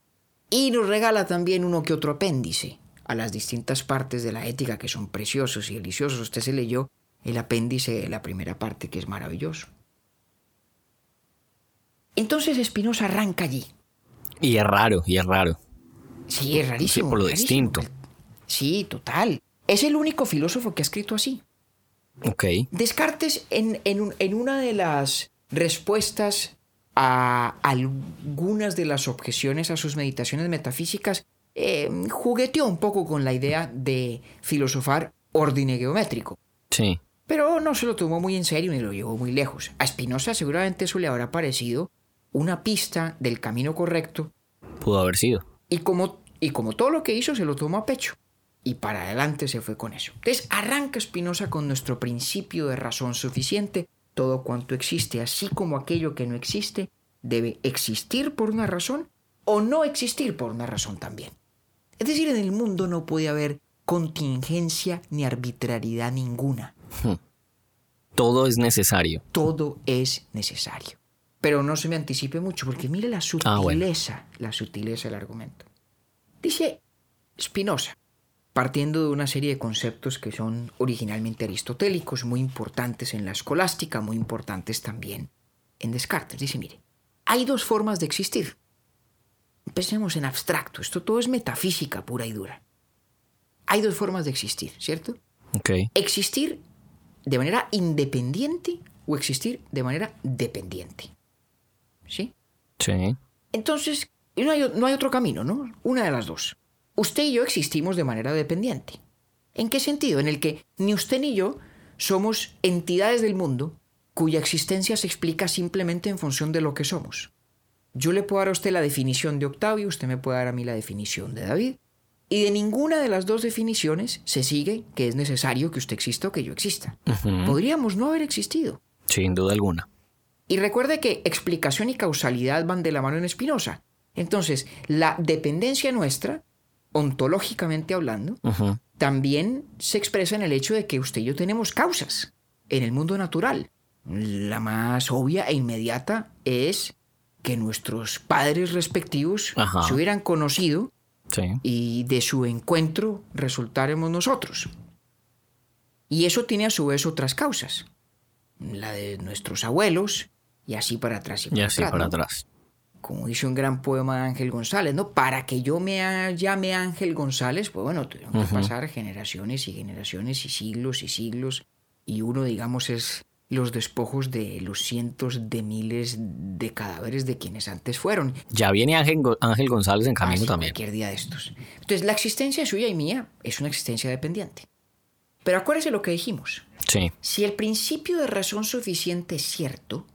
Y nos regala también uno que otro apéndice a las distintas partes de la ética que son preciosos y deliciosos. Usted se leyó el apéndice de la primera parte, que es maravilloso. Entonces Spinoza arranca allí. Y es raro, y es raro. Sí, es rarísimo. Sí, por lo rarísimo. distinto. Sí, total. Es el único filósofo que ha escrito así. Ok. Descartes, en, en en una de las respuestas a algunas de las objeciones a sus meditaciones metafísicas, eh, jugueteó un poco con la idea de filosofar orden geométrico. Sí. Pero no se lo tomó muy en serio ni lo llevó muy lejos. A Spinoza seguramente eso le habrá parecido una pista del camino correcto Pudo haber sido. y como, y como todo lo que hizo se lo tomó a pecho. Y para adelante se fue con eso. Entonces arranca Spinoza con nuestro principio de razón suficiente. Todo cuanto existe, así como aquello que no existe, debe existir por una razón o no existir por una razón también. Es decir, en el mundo no puede haber contingencia ni arbitrariedad ninguna. Todo es necesario. todo es necesario. Pero no se me anticipe mucho, porque mire la Ah, bueno. sutileza, la sutileza del argumento. Dice Spinoza, partiendo de una serie de conceptos que son originalmente aristotélicos, muy importantes en la escolástica, muy importantes también en Descartes. Dice, mire, hay dos formas de existir. Empecemos en abstracto, esto todo es metafísica pura y dura. Hay dos formas de existir, ¿cierto? Ok. existir de manera independiente o existir de manera dependiente. ¿Sí? Sí. Entonces, no hay, no hay otro camino, ¿no? Una de las dos. Usted y yo existimos de manera dependiente. ¿En qué sentido? En el que ni usted ni yo somos entidades del mundo cuya existencia se explica simplemente en función de lo que somos. Yo le puedo dar a usted la definición de Octavio, usted me puede dar a mí la definición de David, y de ninguna de las dos definiciones se sigue que es necesario que usted exista o que yo exista. Podríamos no haber existido. Sin duda alguna. Y recuerde que explicación y causalidad van de la mano en Spinoza. Entonces, la dependencia nuestra, ontológicamente hablando, también se expresa en el hecho de que usted y yo tenemos causas en el mundo natural. La más obvia e inmediata es que nuestros padres respectivos Ajá. se hubieran conocido Sí. y de su encuentro resultaremos nosotros. Y eso tiene a su vez otras causas. La de nuestros abuelos y así para atrás y Y para así atrás. para ¿no? atrás. Como dice un gran poema de Ángel González, ¿no? Para que yo me llame Ángel González, pues bueno, tuvieron que pasar generaciones y generaciones y siglos y siglos. Y uno, digamos, es los despojos de los cientos de miles de cadáveres de quienes antes fueron. Ya viene Ángel, Ángel González en Ah, camino sí, también. Cualquier día de estos. Entonces, la existencia suya y mía es una existencia dependiente. Pero acuérdese lo que dijimos. Sí. Si el principio de razón suficiente es cierto,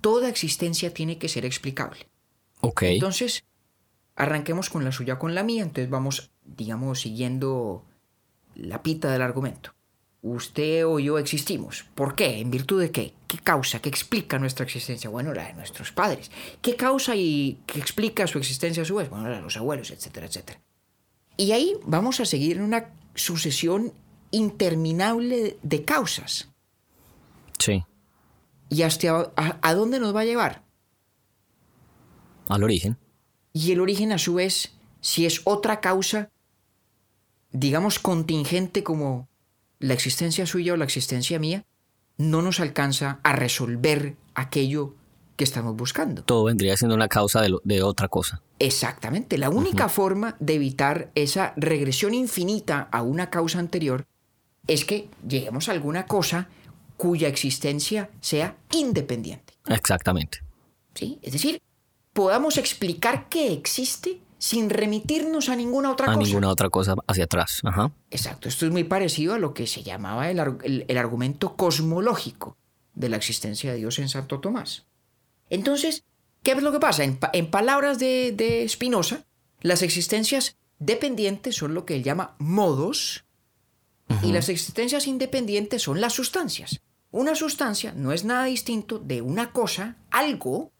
toda existencia tiene que ser explicable. Ok. Entonces, arranquemos con la suya, con la mía. Entonces vamos, digamos, siguiendo la pita del argumento. Usted o yo existimos. ¿Por qué? ¿En virtud de qué? ¿Qué causa? ¿Qué explica nuestra existencia? Bueno, la de nuestros padres. ¿Qué causa y qué explica su existencia a su vez? Bueno, la de los abuelos, etcétera, etcétera. Y ahí vamos a seguir en una sucesión interminable de causas. Sí. ¿Y hasta a, a dónde nos va a llevar? Al origen. Y el origen, a su vez, si es otra causa, digamos, contingente como la existencia suya o la existencia mía, no nos alcanza a resolver aquello que estamos buscando. Todo vendría siendo una causa de, lo- de otra cosa. Exactamente. La única forma de evitar esa regresión infinita a una causa anterior es que lleguemos a alguna cosa cuya existencia sea independiente. Exactamente. ¿sí? Es decir, podamos explicar que existe sin remitirnos a ninguna otra A cosa. ninguna otra cosa hacia atrás. Ajá. Exacto, esto es muy parecido a lo que se llamaba el, el- el argumento cosmológico de la existencia de Dios en Santo Tomás. Entonces, ¿qué es lo que pasa? En, pa- en palabras de, de Spinoza, las existencias dependientes son lo que él llama modos y las existencias independientes son las sustancias. Una sustancia no es nada distinto de una cosa, algo,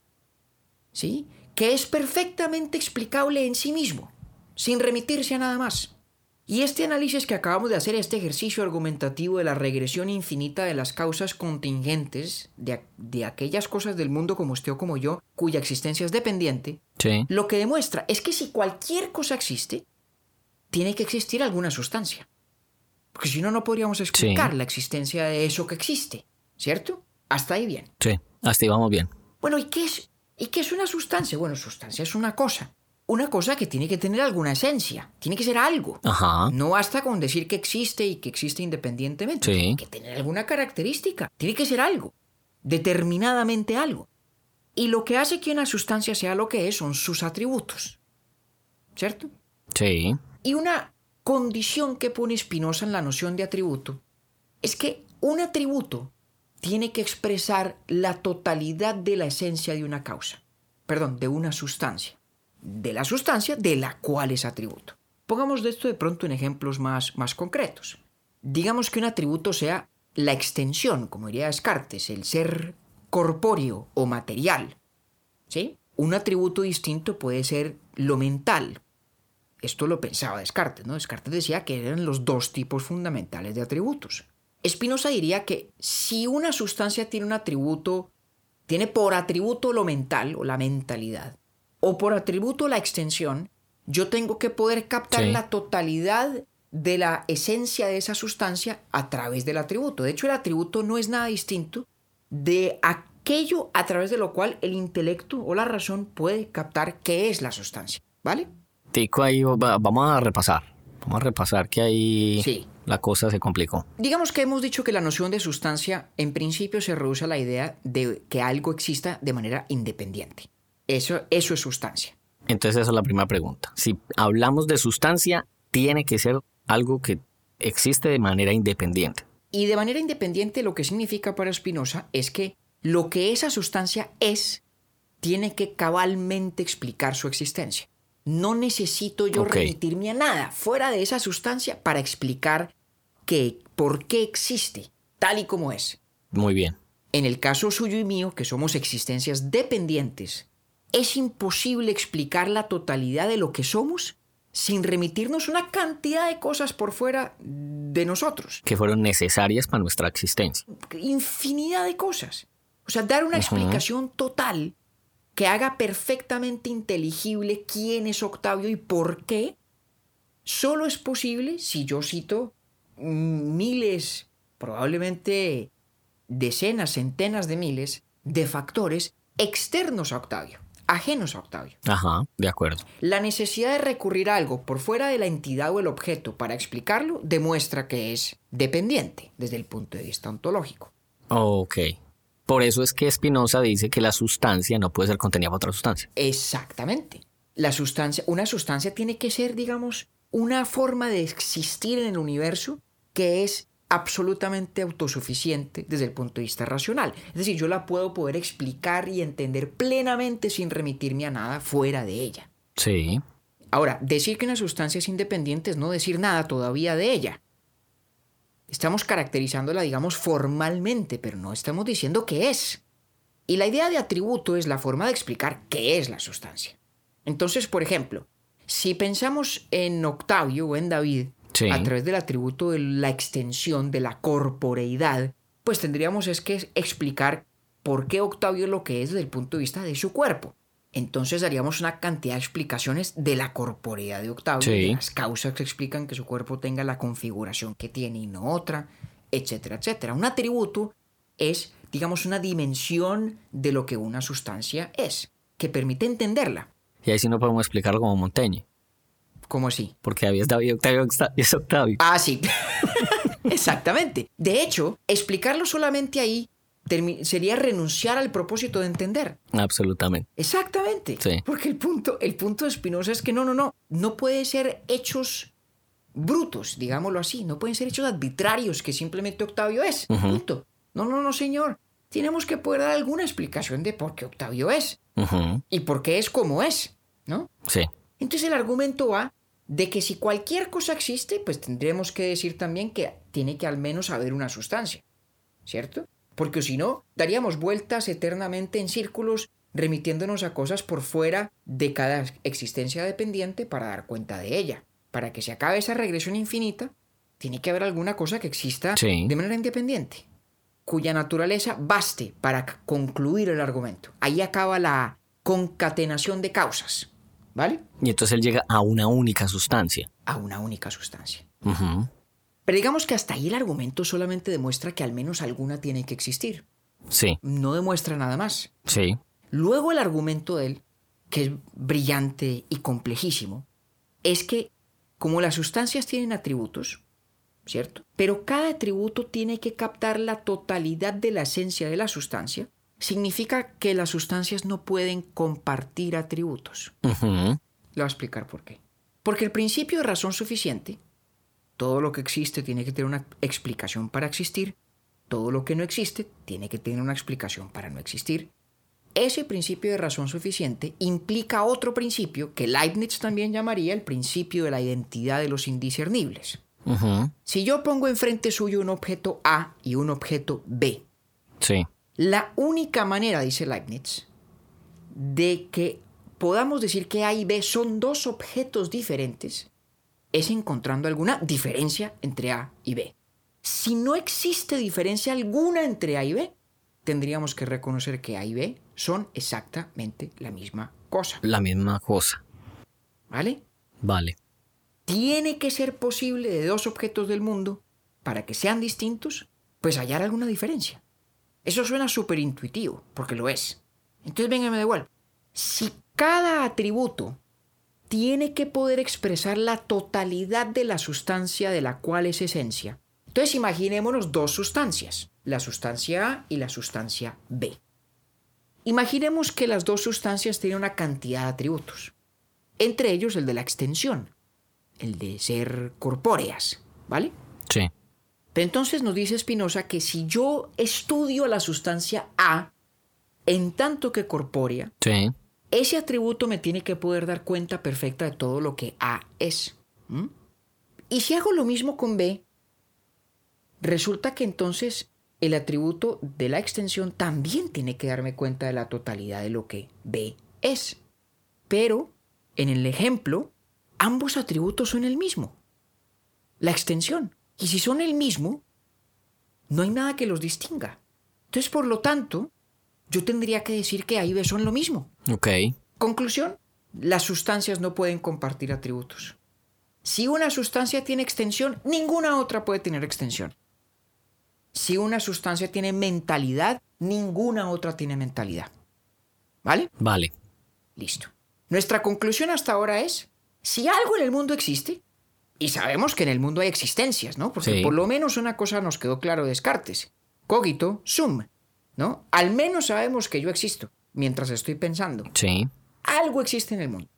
¿sí? que es perfectamente explicable en sí mismo, sin remitirse a nada más. Y este análisis que acabamos de hacer, este ejercicio argumentativo de la regresión infinita de las causas contingentes de, de aquellas cosas del mundo como usted o como yo, cuya existencia es dependiente, Sí. lo que demuestra es que si cualquier cosa existe, tiene que existir alguna sustancia. Porque si no, no podríamos explicar la existencia de eso que existe, ¿cierto? Hasta ahí bien. Sí, hasta ahí vamos bien. Bueno, ¿y qué es, y qué es una sustancia? Bueno, sustancia es una cosa. Una cosa que tiene que tener alguna esencia, tiene que ser algo. Ajá. No basta con decir que existe y que existe independientemente. Sí. Tiene que tener alguna característica, tiene que ser algo, determinadamente algo. Y lo que hace que una sustancia sea lo que es son sus atributos. ¿Cierto? Sí. Y una condición que pone Spinoza en la noción de atributo es que un atributo tiene que expresar la totalidad de la esencia de una causa, perdón, de una sustancia, de la sustancia de la cual es atributo. Pongamos de esto de pronto en ejemplos más, más concretos. Digamos que un atributo sea la extensión, como diría Descartes, el ser corpóreo o material. ¿Sí? Un atributo distinto puede ser lo mental, esto lo pensaba Descartes, ¿no? Descartes decía que eran los dos tipos fundamentales de atributos. Spinoza diría que si una sustancia tiene un atributo, tiene por atributo lo mental o la mentalidad, o por atributo la extensión, yo tengo que poder captar Sí. la totalidad de la esencia de esa sustancia a través del atributo. De hecho, el atributo no es nada distinto de aquello a través de lo cual el intelecto o la razón puede captar qué es la sustancia. ¿Vale? Tico, ahí va- vamos a repasar. Vamos a repasar que ahí Sí. La cosa se complicó. Digamos que hemos dicho que la noción de sustancia en principio se reduce a la idea de que algo exista de manera independiente. Eso, eso es sustancia. Entonces esa es la primera pregunta. Si hablamos de sustancia, tiene que ser algo que existe de manera independiente. Y de manera independiente lo que significa para Spinoza es que lo que esa sustancia es tiene que cabalmente explicar su existencia. No necesito yo remitirme a nada fuera de esa sustancia para explicar que, por qué existe tal y como es. Muy bien. En el caso suyo y mío, que somos existencias dependientes, es imposible explicar la totalidad de lo que somos sin remitirnos una cantidad de cosas por fuera de nosotros. Que fueron necesarias para nuestra existencia. Infinidad de cosas. O sea, dar una explicación total que haga perfectamente inteligible quién es Octavio y por qué, solo es posible si yo cito miles, probablemente decenas, centenas de miles de factores externos a Octavio, ajenos a Octavio. Ajá, de acuerdo. La necesidad de recurrir a algo por fuera de la entidad o el objeto para explicarlo demuestra que es dependiente desde el punto de vista ontológico. Ok. Por eso es que Spinoza dice que la sustancia no puede ser contenida por otra sustancia. Exactamente. La sustancia, una sustancia tiene que ser, digamos, una forma de existir en el universo que es absolutamente autosuficiente desde el punto de vista racional. Es decir, yo la puedo poder explicar y entender plenamente sin remitirme a nada fuera de ella. Sí. Ahora, decir que una sustancia es independiente es no decir nada todavía de ella. Estamos caracterizándola, digamos, formalmente, pero no estamos diciendo qué es. Y la idea de atributo es la forma de explicar qué es la sustancia. Entonces, por ejemplo, si pensamos en Octavio o en David, Sí. a través del atributo de la extensión, de la corporeidad, pues tendríamos es que explicar por qué Octavio es lo que es desde el punto de vista de su cuerpo. Entonces daríamos una cantidad de explicaciones de la corporeidad de Octavio, Sí. de las causas que explican que su cuerpo tenga la configuración que tiene y no otra, etcétera, etcétera. Un atributo es, digamos, una dimensión de lo que una sustancia es, que permite entenderla. Y ahí sí no podemos explicarlo como Montaigne. ¿Cómo así? Porque es David, Octavio es Octavio. Ah, sí. Exactamente. De hecho, explicarlo solamente ahí sería renunciar al propósito de entender. Absolutamente. Exactamente. Sí. Porque el punto, el punto de Spinoza es que no, no, no. No puede ser hechos brutos, digámoslo así. No pueden ser hechos arbitrarios que simplemente Octavio es. Punto. No, no, no, señor. Tenemos que poder dar alguna explicación de por qué Octavio es y por qué es como es, ¿no? Sí. Entonces el argumento va de que si cualquier cosa existe, pues tendremos que decir también que tiene que al menos haber una sustancia, ¿cierto? Porque si no, daríamos vueltas eternamente en círculos remitiéndonos a cosas por fuera de cada existencia dependiente para dar cuenta de ella. Para que se acabe esa regresión infinita, tiene que haber alguna cosa que exista Sí. de manera independiente, cuya naturaleza baste para concluir el argumento. Ahí acaba la concatenación de causas, ¿vale? Y entonces él llega a una única sustancia. A una única sustancia. Pero digamos que hasta ahí el argumento solamente demuestra que al menos alguna tiene que existir. Sí, No demuestra nada más. sí. Luego el argumento de él, que es brillante y complejísimo, es que como las sustancias tienen atributos, ¿cierto? Pero cada atributo tiene que captar la totalidad de la esencia de la sustancia, significa que las sustancias no pueden compartir atributos. Ujú. Le voy a explicar por qué. Porque el principio de razón suficiente, todo lo que existe tiene que tener una explicación para existir, todo lo que no existe tiene que tener una explicación para no existir. Ese principio de razón suficiente implica otro principio que Leibniz también llamaría el principio de la identidad de los indiscernibles. Si yo pongo enfrente suyo un objeto A y un objeto B, Sí. La única manera, dice Leibniz, de que podamos decir que A y B son dos objetos diferentes es encontrando alguna diferencia entre A y B. Si no existe diferencia alguna entre A y B, tendríamos que reconocer que A y B son exactamente la misma cosa. La misma cosa. ¿Vale? Vale. tiene que ser posible de dos objetos del mundo, para que sean distintos, pues hallar alguna diferencia. Eso suena súper intuitivo, porque lo es. Entonces, venga, me da igual. Si cada atributo tiene que poder expresar la totalidad de la sustancia de la cual es esencia, entonces imaginémonos dos sustancias, la sustancia A y la sustancia B. Imaginemos que las dos sustancias tienen una cantidad de atributos, entre ellos el de la extensión, el de ser corpóreas, ¿vale? Sí. Entonces nos dice Spinoza que si yo estudio la sustancia A en tanto que corpórea, Sí. ese atributo me tiene que poder dar cuenta perfecta de todo lo que A es. Y si hago lo mismo con B, resulta que entonces el atributo de la extensión también tiene que darme cuenta de la totalidad de lo que B es. Pero, en el ejemplo, ambos atributos son el mismo. La extensión. Y si son el mismo, no hay nada que los distinga. Entonces, por lo tanto, yo tendría que decir que A y B son lo mismo. Ok. Conclusión, las sustancias no pueden compartir atributos. Si una sustancia tiene extensión, ninguna otra puede tener extensión. Si una sustancia tiene mentalidad, ninguna otra tiene mentalidad. ¿Vale? Vale. Listo. Nuestra conclusión hasta ahora es, si algo en el mundo existe, y sabemos que en el mundo hay existencias, ¿no? Porque Sí. por lo menos una cosa nos quedó claro de Descartes. Cogito sum, ¿no? Al menos sabemos que yo existo mientras estoy pensando. Sí. Algo existe en el mundo.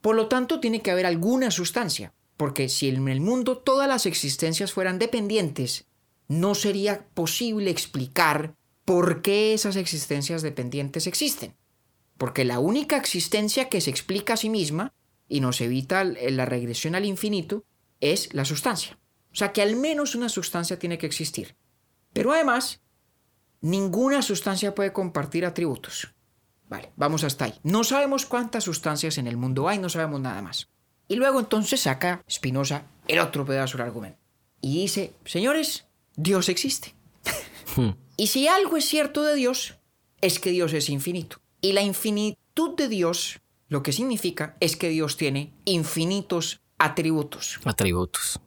Por lo tanto, tiene que haber alguna sustancia, porque si en el mundo todas las existencias fueran dependientes, no sería posible explicar por qué esas existencias dependientes existen. Porque la única existencia que se explica a sí misma y nos evita la regresión al infinito es la sustancia. O sea que al menos una sustancia tiene que existir. Pero además, ninguna sustancia puede compartir atributos. Vale, vamos hasta ahí. No sabemos cuántas sustancias en el mundo hay, no sabemos nada más. Y luego entonces saca Spinoza el otro pedazo del argumento. Y dice, señores, Dios existe. y si algo es cierto de Dios, es que Dios es infinito. Y la infinitud de Dios, lo que significa es que Dios tiene infinitos atributos. Atributos.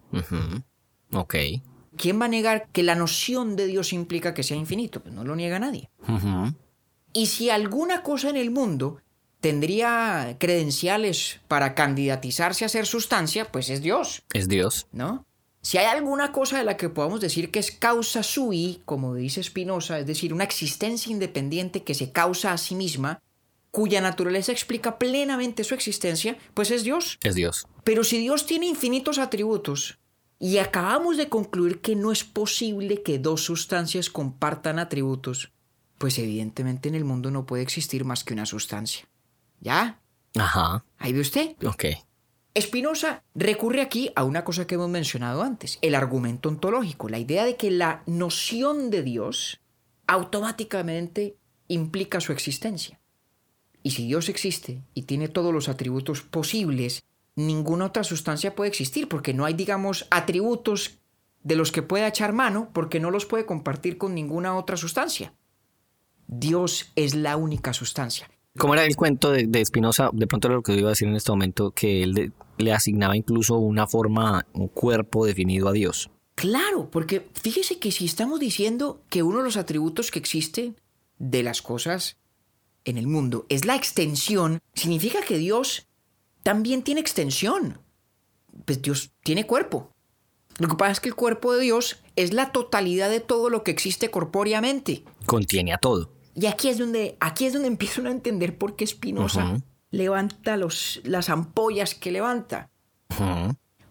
Ok. ¿Quién va a negar que la noción de Dios implica que sea infinito? Pues no lo niega nadie. Y si alguna cosa en el mundo tendría credenciales para candidatizarse a ser sustancia, pues es Dios, Es Dios. ¿no? Si hay alguna cosa de la que podamos decir que es causa sui, como dice Spinoza, es decir, una existencia independiente que se causa a sí misma, cuya naturaleza explica plenamente su existencia, pues es Dios. Es Dios. Pero si Dios tiene infinitos atributos y acabamos de concluir que no es posible que dos sustancias compartan atributos, pues evidentemente en el mundo no puede existir más que una sustancia. ¿Ya? Ajá. Ahí ve usted. Ok. Spinoza recurre aquí a una cosa que hemos mencionado antes, el argumento ontológico, la idea de que la noción de Dios automáticamente implica su existencia. Y si Dios existe y tiene todos los atributos posibles, ninguna otra sustancia puede existir, porque no hay, digamos, atributos de los que pueda echar mano, porque no los puede compartir con ninguna otra sustancia. Dios es la única sustancia. ¿Cómo era el cuento de, de Spinoza? De pronto era lo que iba a decir en este momento, que él de- le asignaba incluso una forma, un cuerpo definido a Dios. Claro, porque fíjese que si estamos diciendo que uno de los atributos que existe de las cosas en el mundo es la extensión, significa que Dios también tiene extensión. Pues Dios tiene cuerpo. Lo que pasa es que el cuerpo de Dios es la totalidad de todo lo que existe corpóreamente. Contiene a todo. Y aquí es donde, aquí es donde empiezo a entender por qué Spinoza levanta los, las ampollas que levanta.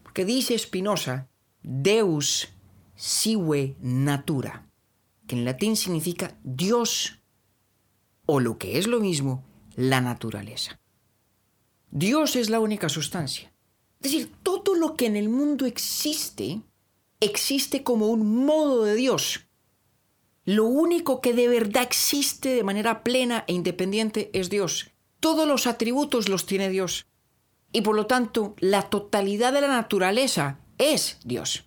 Porque dice Spinoza, Deus sive natura, que en latín significa Dios, o lo que es lo mismo, la naturaleza. Dios es la única sustancia. Es decir, todo lo que en el mundo existe, existe como un modo de Dios. Lo único que de verdad existe de manera plena e independiente es Dios. Todos los atributos los tiene Dios. Y por lo tanto, la totalidad de la naturaleza es Dios.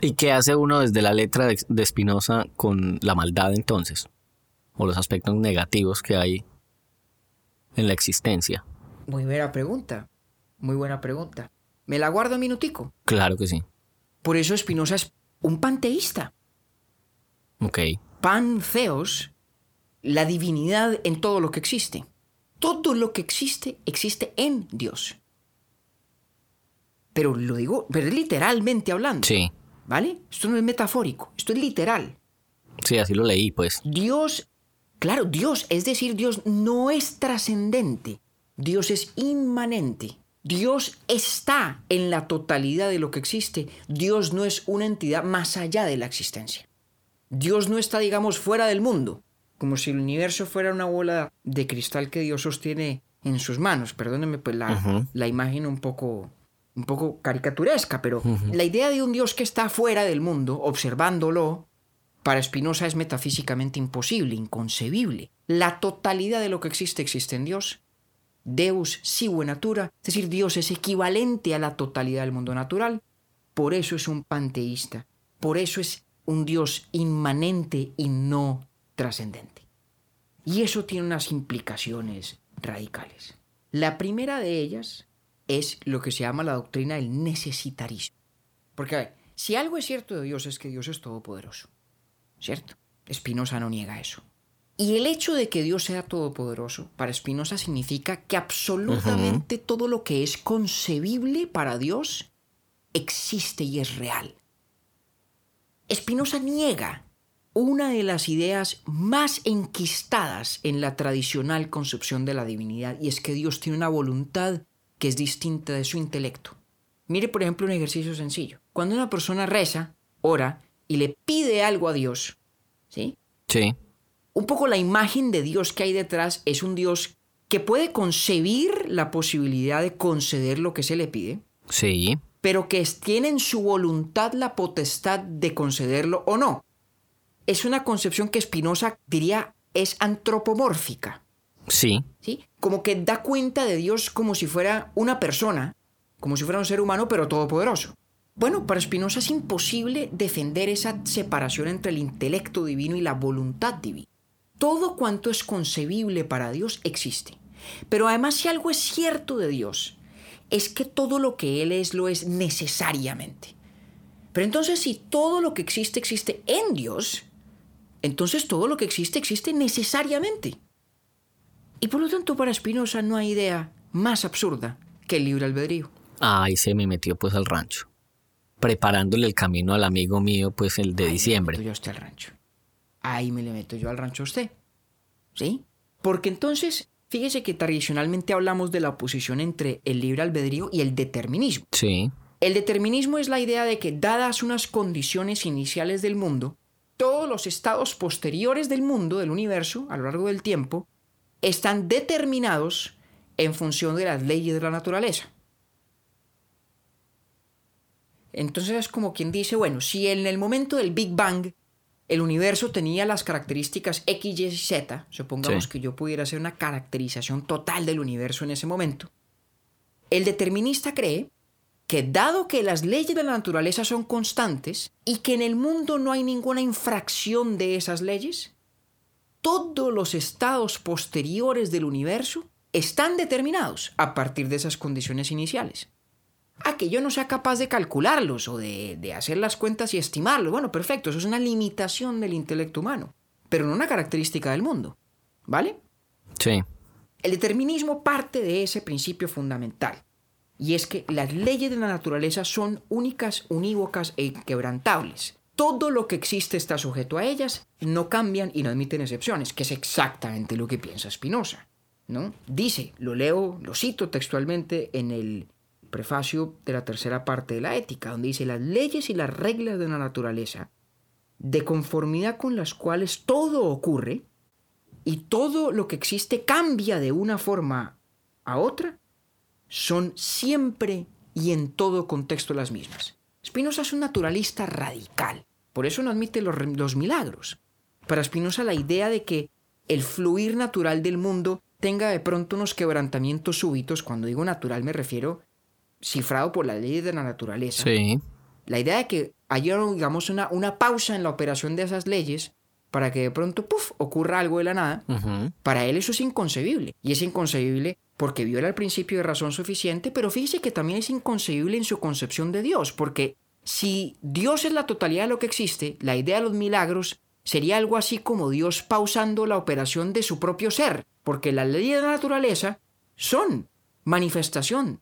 ¿Y qué hace uno desde la letra de Spinoza con la maldad entonces? O los aspectos negativos que hay en la existencia. Muy buena pregunta. Muy buena pregunta. Me la guardo un minutico. Claro que sí. Por eso Spinoza es un panteísta. Ok. Pantheos, la divinidad en todo lo que existe. Todo lo que existe existe en Dios. Pero lo digo, pero literalmente hablando. Sí. ¿Vale? Esto no es metafórico, esto es literal. Sí, así lo leí, pues. Dios, claro, Dios, es decir, Dios no es trascendente, Dios es inmanente. Dios está en la totalidad de lo que existe. Dios no es una entidad más allá de la existencia. Dios no está, digamos, fuera del mundo, como si el universo fuera una bola de cristal que Dios sostiene en sus manos. Perdónenme pues la, la imagen un poco, un poco caricaturesca, pero la idea de un Dios que está fuera del mundo, observándolo, para Spinoza es metafísicamente imposible, inconcebible. La totalidad de lo que existe existe en Dios. Deus sive natura, es decir, Dios es equivalente a la totalidad del mundo natural. Por eso es un panteísta. Por eso es un Dios inmanente y no trascendente. Y eso tiene unas implicaciones radicales. La primera de ellas es lo que se llama la doctrina del necesitarismo. Porque, a ver, si algo es cierto de Dios es que Dios es todopoderoso. ¿Cierto? Spinoza no niega eso. Y el hecho de que Dios sea todopoderoso para Spinoza significa que absolutamente todo lo que es concebible para Dios existe y es real. Spinoza niega una de las ideas más enquistadas en la tradicional concepción de la divinidad y es que Dios tiene una voluntad que es distinta de su intelecto. Mire, por ejemplo, un ejercicio sencillo. Cuando una persona reza, ora y le pide algo a Dios, ¿sí? Sí. un poco la imagen de Dios que hay detrás es un Dios que puede concebir la posibilidad de conceder lo que se le pide, Sí. pero que tiene en su voluntad la potestad de concederlo o no. Es una concepción que Spinoza diría es antropomórfica, Sí. ¿sí? Como que da cuenta de Dios como si fuera una persona, como si fuera un ser humano, pero todopoderoso. Bueno, para Spinoza es imposible defender esa separación entre el intelecto divino y la voluntad divina. Todo cuanto es concebible para Dios existe. Pero además si algo es cierto de Dios, es que todo lo que Él es lo es necesariamente. Pero entonces si todo lo que existe existe en Dios, entonces todo lo que existe existe necesariamente. Y por lo tanto para Spinoza no hay idea más absurda que el libre albedrío. Ahí se me metió pues al rancho. Preparándole el camino al amigo mío, pues el de Ahí me diciembre. meto yo a usted al rancho. Ahí me le meto yo al rancho a usted. ¿Sí? Porque entonces, fíjese que tradicionalmente hablamos de la oposición entre el libre albedrío y el determinismo. Sí. El determinismo es la idea de que, dadas unas condiciones iniciales del mundo, todos los estados posteriores del mundo, del universo, a lo largo del tiempo, están determinados en función de las leyes de la naturaleza. Entonces es como quien dice, bueno, si en el momento del Big Bang el universo tenía las características X, Y y Z, supongamos Sí. que yo pudiera hacer una caracterización total del universo en ese momento, el determinista cree que dado que las leyes de la naturaleza son constantes y que en el mundo no hay ninguna infracción de esas leyes, todos los estados posteriores del universo están determinados a partir de esas condiciones iniciales. A que yo no sea capaz de calcularlos o de, de hacer las cuentas y estimarlos. Bueno, perfecto, eso es una limitación del intelecto humano, pero no una característica del mundo. ¿Vale? Sí. El determinismo parte de ese principio fundamental, y es que las leyes de la naturaleza son únicas, unívocas e inquebrantables. Todo lo que existe está sujeto a ellas, no cambian y no admiten excepciones, que es exactamente lo que piensa Spinoza. ¿no? Dice, lo leo, lo cito textualmente en el prefacio de la tercera parte de la ética, donde dice las leyes y las reglas de la naturaleza, de conformidad con las cuales todo ocurre y todo lo que existe cambia de una forma a otra, son siempre y en todo contexto las mismas. Spinoza es un naturalista radical, por eso no admite los, milagros. Para Spinoza la idea de que el fluir natural del mundo tenga de pronto unos quebrantamientos súbitos, cuando digo natural me refiero cifrado por las leyes de la naturaleza. Sí. La idea de que haya, digamos, una, una pausa en la operación de esas leyes para que de pronto, puff, ocurra algo de la nada, para él eso es inconcebible. Y es inconcebible porque viola el principio de razón suficiente, pero fíjese que también es inconcebible en su concepción de Dios, porque si Dios es la totalidad de lo que existe, la idea de los milagros sería algo así como Dios pausando la operación de su propio ser, porque las leyes de la naturaleza son manifestación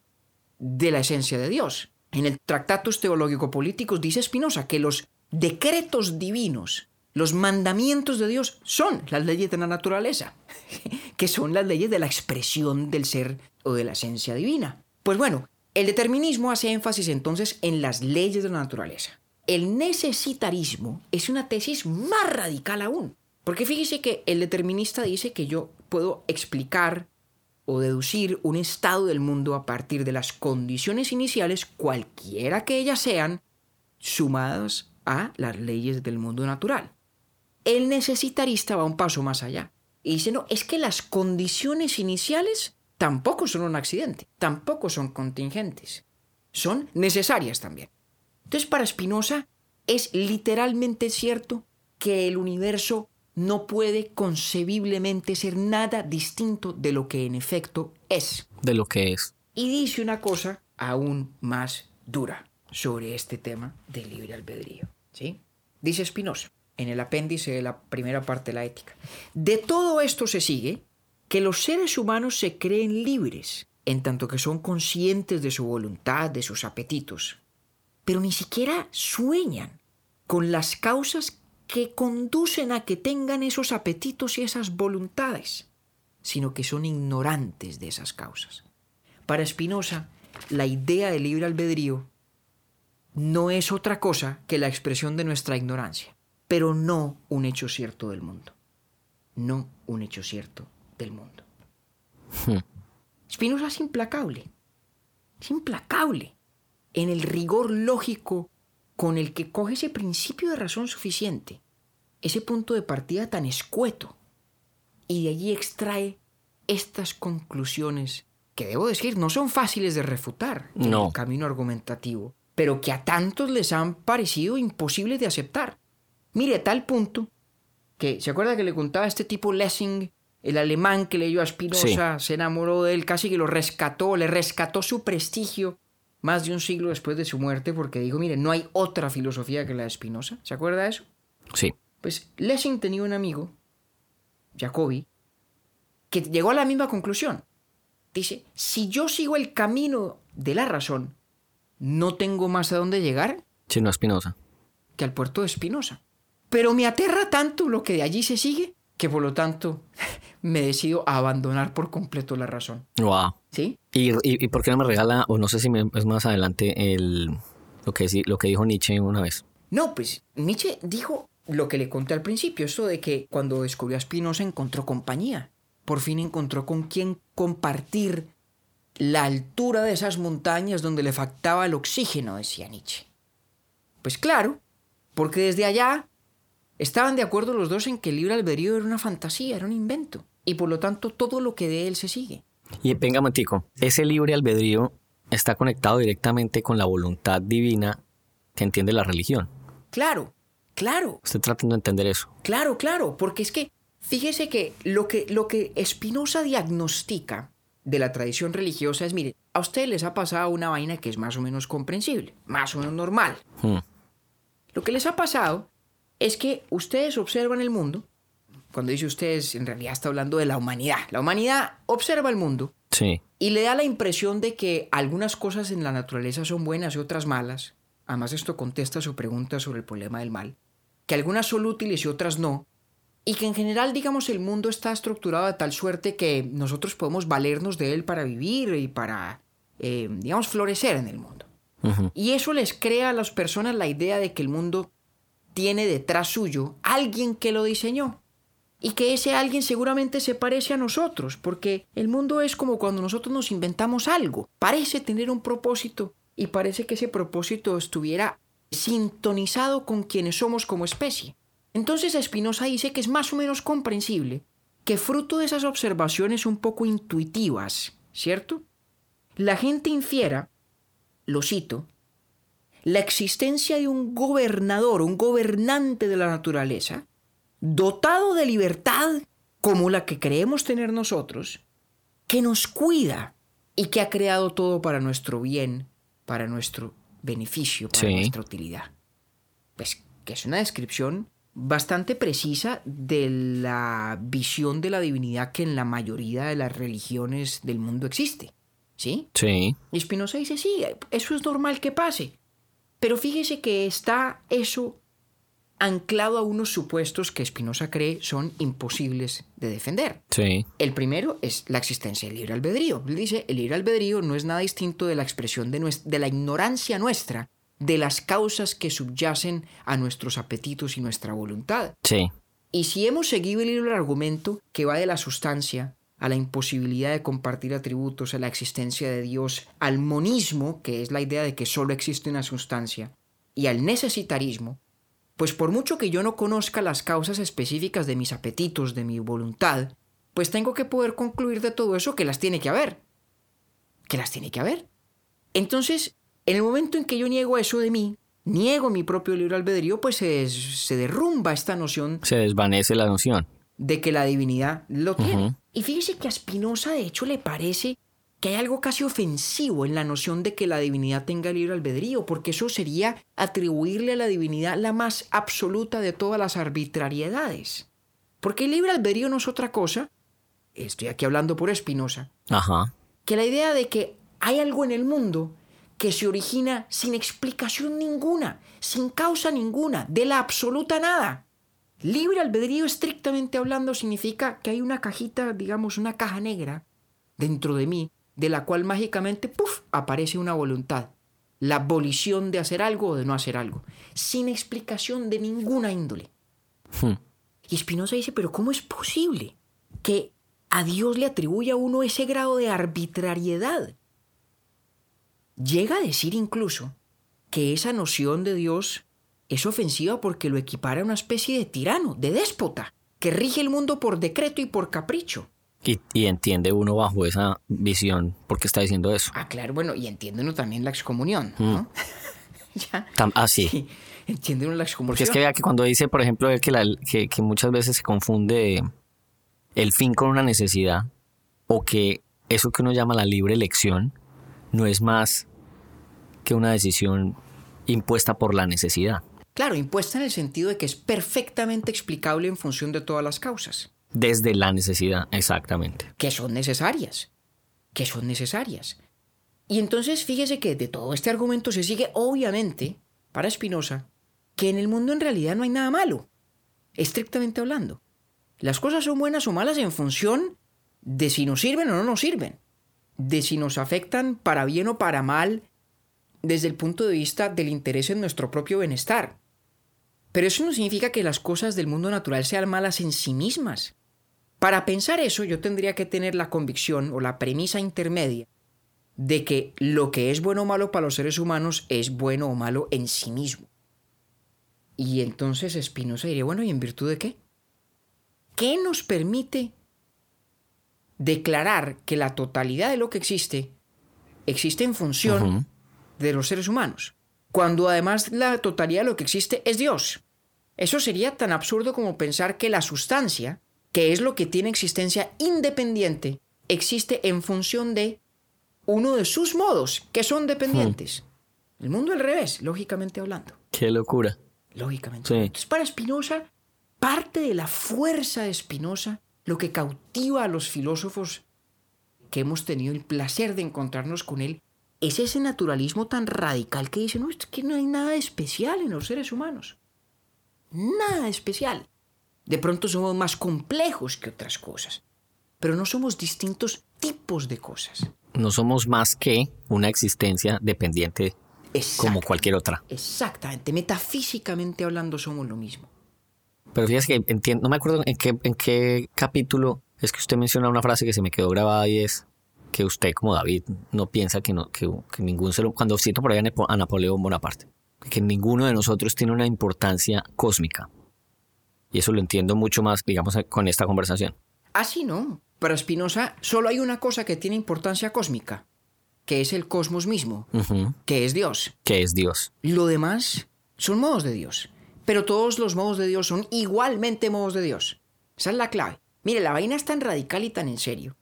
de la esencia de Dios. En el Tractatus Teológico Políticos dice Spinoza que los decretos divinos, los mandamientos de Dios son las leyes de la naturaleza, que son las leyes de la expresión del ser o de la esencia divina. Pues bueno, el determinismo hace énfasis entonces en las leyes de la naturaleza. El necesitarismo es una tesis más radical aún, porque fíjese que el determinista dice que yo puedo explicar o deducir un estado del mundo a partir de las condiciones iniciales, cualquiera que ellas sean, sumadas a las leyes del mundo natural. El necesitarista va un paso más allá y dice, no, es que las condiciones iniciales tampoco son un accidente, tampoco son contingentes, son necesarias también. Entonces, para Spinoza es literalmente cierto que el universo no puede concebiblemente ser nada distinto de lo que en efecto es. De lo que es. Y dice una cosa aún más dura sobre este tema del libre albedrío. ¿sí? Dice Spinoza, en el apéndice de la primera parte de la ética. De todo esto se sigue que los seres humanos se creen libres, en tanto que son conscientes de su voluntad, de sus apetitos, pero ni siquiera sueñan con las causas que conducen a que tengan esos apetitos y esas voluntades, sino que son ignorantes de esas causas. Para Spinoza, la idea del libre albedrío no es otra cosa que la expresión de nuestra ignorancia, pero no un hecho cierto del mundo. No un hecho cierto del mundo. Spinoza es implacable. Es implacable en el rigor lógico con el que coge ese principio de razón suficiente, ese punto de partida tan escueto, y de allí extrae estas conclusiones que debo decir no son fáciles de refutar en el camino argumentativo, pero que a tantos les han parecido imposibles de aceptar. Mire, a tal punto que, ¿se acuerda que le contaba a este tipo Lessing, el alemán que leyó a Spinoza, se enamoró de él, casi que lo rescató, le rescató su prestigio más de un siglo después de su muerte porque dijo, mire, no hay otra filosofía que la de Spinoza. ¿Se acuerda de eso? Sí. Pues Lessing tenía un amigo, Jacobi, que llegó a la misma conclusión. Dice, si yo sigo el camino de la razón, no tengo más a dónde llegar Sí, no Espinosa. que al puerto de Espinosa. Pero me aterra tanto lo que de allí se sigue, que por lo tanto me decido a abandonar por completo la razón. Wow. ¿Sí? ¿Y, y, y por qué no me regala, o no sé si me- es más adelante, el, lo, que, lo que dijo Nietzsche una vez? No, pues Nietzsche dijo lo que le conté al principio, esto de que cuando descubrió a Spinoza encontró compañía. Por fin encontró con quien compartir la altura de esas montañas donde le faltaba el oxígeno, decía Nietzsche. Pues claro, porque desde allá estaban de acuerdo los dos en que el libre albedrío era una fantasía, era un invento, y por lo tanto todo lo que de él se sigue. Y venga, Mantico, ese libre albedrío está conectado directamente con la voluntad divina que entiende la religión. Claro, claro. Estoy tratando de entender eso. Claro, claro, porque es que fíjese que lo que, lo que Spinoza diagnostica de la tradición religiosa es, mire, a ustedes les ha pasado una vaina que es más o menos comprensible, más o menos normal. Hmm. Lo que les ha pasado es que ustedes observan el mundo, cuando dice ustedes, en realidad está hablando de la humanidad. La humanidad observa el mundo Sí. y le da la impresión de que algunas cosas en la naturaleza son buenas y otras malas. Además, esto contesta su pregunta sobre el problema del mal. Que algunas son útiles y otras no. Y que en general, digamos, el mundo está estructurado de tal suerte que nosotros podemos valernos de él para vivir y para, eh, digamos, florecer en el mundo. Y eso les crea a las personas la idea de que el mundo tiene detrás suyo alguien que lo diseñó. Y que ese alguien seguramente se parece a nosotros, porque el mundo es como cuando nosotros nos inventamos algo. Parece tener un propósito y parece que ese propósito estuviera sintonizado con quienes somos como especie. Entonces Spinoza dice que es más o menos comprensible que fruto de esas observaciones un poco intuitivas, ¿cierto? La gente infiera, lo cito, la existencia de un gobernador, un gobernante de la naturaleza, dotado de libertad como la que creemos tener nosotros, que nos cuida y que ha creado todo para nuestro bien, para nuestro beneficio, para Sí. nuestra utilidad. Pues que es una descripción bastante precisa de la visión de la divinidad que en la mayoría de las religiones del mundo existe. ¿Sí? Sí. Y Spinoza dice, sí, eso es normal que pase. Pero fíjese que está eso anclado a unos supuestos que Spinoza cree son imposibles de defender. Sí. El primero es la existencia del libre albedrío. Él dice, el libre albedrío no es nada distinto de la expresión de, nues- de la ignorancia nuestra de las causas que subyacen a nuestros apetitos y nuestra voluntad. Sí. Y si hemos seguido el hilo del argumento que va de la sustancia a la imposibilidad de compartir atributos, a la existencia de Dios, al monismo, que es la idea de que solo existe una sustancia, y al necesitarismo, pues por mucho que yo no conozca las causas específicas de mis apetitos, de mi voluntad, pues tengo que poder concluir de todo eso que las tiene que haber. Que las tiene que haber. Entonces, en el momento en que yo niego eso de mí, niego mi propio libre albedrío, pues se, derrumba esta noción Se desvanece la noción. de que la divinidad lo tiene. Y fíjese que a Spinoza de hecho le parece que hay algo casi ofensivo en la noción de que la divinidad tenga libre albedrío, porque eso sería atribuirle a la divinidad la más absoluta de todas las arbitrariedades. Porque el libre albedrío no es otra cosa, estoy aquí hablando por Spinoza, Ajá. que la idea de que hay algo en el mundo que se origina sin explicación ninguna, sin causa ninguna, de la absoluta nada. Libre albedrío, estrictamente hablando, significa que hay una cajita, digamos, una caja negra dentro de mí, de la cual mágicamente, ¡puf!, aparece una voluntad. La volición de hacer algo o de no hacer algo, sin explicación de ninguna índole. Hmm. Y Spinoza dice, pero ¿cómo es posible que a Dios le atribuya a uno ese grado de arbitrariedad? Llega a decir incluso que esa noción de Dios es ofensiva porque lo equipara a una especie de tirano, de déspota, que rige el mundo por decreto y por capricho. Y, y entiende uno bajo esa visión por qué está diciendo eso. Ah, claro, bueno, y entiende uno también la excomunión, ¿no? ya. Tam- ah, sí. Sí, entiende uno la Porque excomunión. es que vea que cuando dice, por ejemplo, él que, la- que, que muchas veces se confunde el fin con una necesidad, o que eso que uno llama la libre elección no es más que una decisión impuesta por la necesidad. Claro, impuesta en el sentido de que es perfectamente explicable en función de todas las causas. Desde la necesidad, exactamente. que son necesarias, que son necesarias. Y entonces fíjese que de todo este argumento se sigue, obviamente, para Spinoza, que en el mundo en realidad no hay nada malo, estrictamente hablando. Las cosas son buenas o malas en función de si nos sirven o no nos sirven, de si nos afectan para bien o para mal desde el punto de vista del interés en nuestro propio bienestar. Pero eso no significa que las cosas del mundo natural sean malas en sí mismas. Para pensar eso yo tendría que tener la convicción o la premisa intermedia de que lo que es bueno o malo para los seres humanos es bueno o malo en sí mismo. Y entonces Spinoza diría, bueno, ¿y en virtud de qué? ¿Qué nos permite declarar que la totalidad de lo que existe existe en función de los seres humanos? Cuando además la totalidad de lo que existe es Dios. Eso sería tan absurdo como pensar que la sustancia, que es lo que tiene existencia independiente, existe en función de uno de sus modos, que son dependientes. El mundo al revés, lógicamente hablando. Qué locura. Lógicamente. Sí. Entonces, para Spinoza, parte de la fuerza de Spinoza, lo que cautiva a los filósofos que hemos tenido el placer de encontrarnos con él, es ese naturalismo tan radical que dice, no, es que no hay nada especial en los seres humanos. Nada especial. De pronto somos más complejos que otras cosas, pero no somos distintos tipos de cosas. No somos más que una existencia dependiente como cualquier otra. Exactamente, metafísicamente hablando somos lo mismo. Pero fíjese que entiendo, no me acuerdo en qué, en qué capítulo es que usted menciona una frase que se me quedó grabada y es que usted, como David, no piensa que, no, que, que ningún ser cuando cito por ahí a Napoleón Bonaparte, que ninguno de nosotros tiene una importancia cósmica. Y eso lo entiendo mucho más, digamos, con esta conversación. Así no. Para Spinoza solo hay una cosa que tiene importancia cósmica, que es el cosmos mismo, que es Dios. Que es Dios. Lo demás son modos de Dios. Pero todos los modos de Dios son igualmente modos de Dios. Esa es la clave. Mire, la vaina es tan radical y tan en serio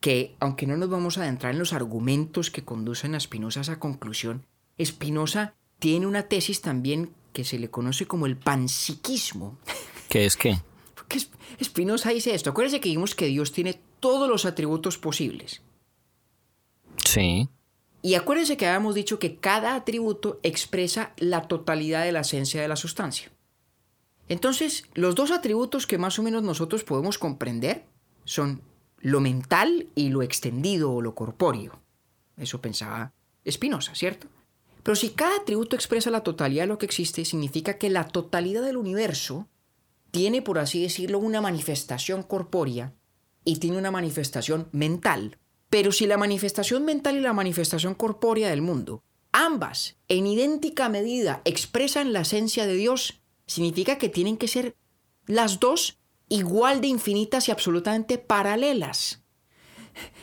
que, aunque no nos vamos a adentrar en los argumentos que conducen a Spinoza a esa conclusión, Spinoza tiene una tesis también que se le conoce como el panpsiquismo. Que es que Porque Sp- Spinoza dice esto. Acuérdense que dijimos que Dios tiene todos los atributos posibles. sí, Y acuérdense que habíamos dicho que cada atributo expresa la totalidad de la esencia de la sustancia. Entonces, los dos atributos que más o menos nosotros podemos comprender son lo mental y lo extendido o lo corpóreo. Eso pensaba Spinoza, ¿cierto? Pero si cada atributo expresa la totalidad de lo que existe, significa que la totalidad del universo tiene, por así decirlo, una manifestación corpórea y tiene una manifestación mental. Pero si la manifestación mental y la manifestación corpórea del mundo, ambas en idéntica medida expresan la esencia de Dios, significa que tienen que ser las dos igual de infinitas y absolutamente paralelas.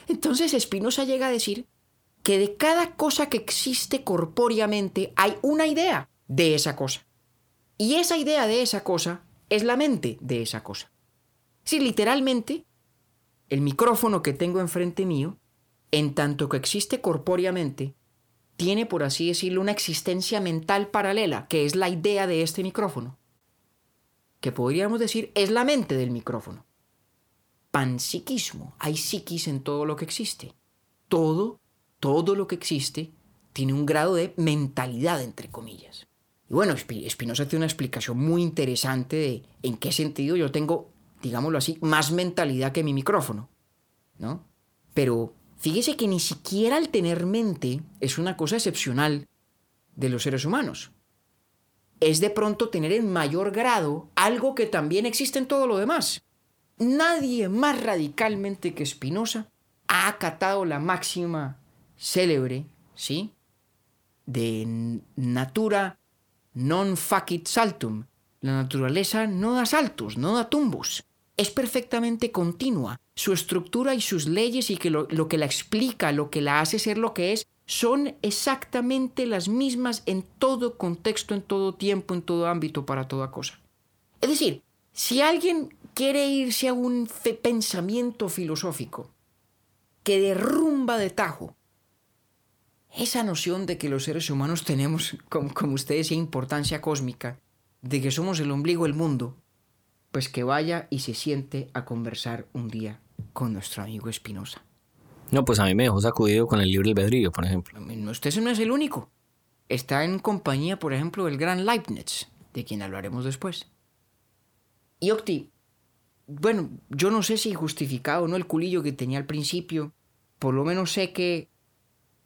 Entonces Spinoza llega a decir que de cada cosa que existe corpóreamente hay una idea de esa cosa. Y esa idea de esa cosa es la mente de esa cosa. Si literalmente, el micrófono que tengo enfrente mío, en tanto que existe corpóreamente, tiene, por así decirlo, una existencia mental paralela, que es la idea de este micrófono. Que podríamos decir es la mente del micrófono. Panpsiquismo. Hay psiquis en todo lo que existe. Todo, todo lo que existe tiene un grado de mentalidad, entre comillas. Y bueno, Spi- Spinoza tiene una explicación muy interesante de en qué sentido yo tengo, digámoslo así, más mentalidad que mi micrófono, ¿no? Pero fíjese que ni siquiera el tener mente es una cosa excepcional de los seres humanos. Es de pronto tener en mayor grado algo que también existe en todo lo demás. Nadie más radicalmente que Spinoza ha acatado la máxima célebre, ¿sí? De natura non facit saltum. La naturaleza no da saltos, no da tumbos. Es perfectamente continua. Su estructura y sus leyes y que lo, lo que la explica, lo que la hace ser lo que es, son exactamente las mismas en todo contexto, en todo tiempo, en todo ámbito, para toda cosa. Es decir, si alguien quiere irse a un pensamiento filosófico que derrumba de tajo esa noción de que los seres humanos tenemos, como, como usted decía, importancia cósmica, de que somos el ombligo del mundo, pues que vaya y se siente a conversar un día con nuestro amigo Espinosa. no, pues a mí me dejó sacudido con el libre albedrío, por ejemplo. No, Usted no es el único. Está en compañía, por ejemplo, del gran Leibniz, de quien hablaremos después. Y Octi, bueno, yo no sé si justificado o no el culillo que tenía al principio, por lo menos sé que,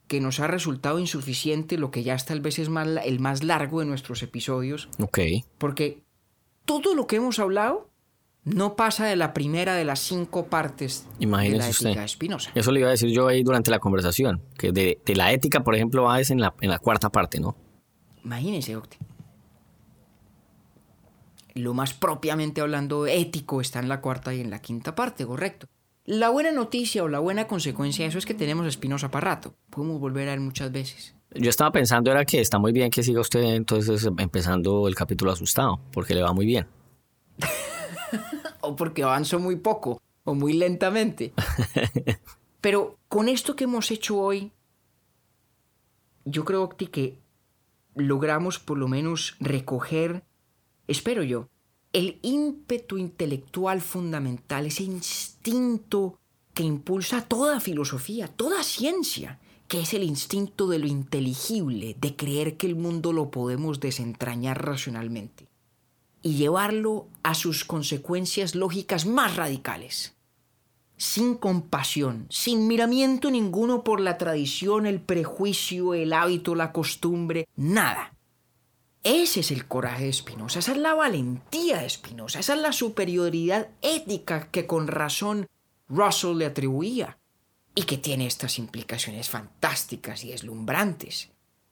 que nos ha resultado insuficiente lo que ya tal vez es más, la- el más largo de nuestros episodios, Ok. porque todo lo que hemos hablado no pasa de la primera de las cinco partes de Imagínese la usted. ética de Spinoza. Eso le iba a decir yo ahí durante la conversación, que de, de la ética, por ejemplo, va es en la, en la cuarta parte, ¿no? Imagínese, Octi. Lo más propiamente hablando ético está en la cuarta y en la quinta parte, correcto. La buena noticia o la buena consecuencia de eso es que tenemos a Espinosa para rato. Podemos volver a ver muchas veces. Yo estaba pensando era que está muy bien que siga usted entonces empezando el capítulo asustado, porque le va muy bien. O porque avanzó muy poco. o muy lentamente. Pero con esto que hemos hecho hoy, yo creo Octi, que logramos por lo menos recoger, espero yo, el ímpetu intelectual fundamental, ese instinto que impulsa toda filosofía, toda ciencia, que es el instinto de lo inteligible, de creer que el mundo lo podemos desentrañar racionalmente y llevarlo a sus consecuencias lógicas más radicales, sin compasión, sin miramiento ninguno por la tradición, el prejuicio, el hábito, la costumbre, nada. Ese es el coraje de Spinoza, esa es la valentía de Spinoza, esa es la superioridad ética que con razón Russell le atribuía y que tiene estas implicaciones fantásticas y deslumbrantes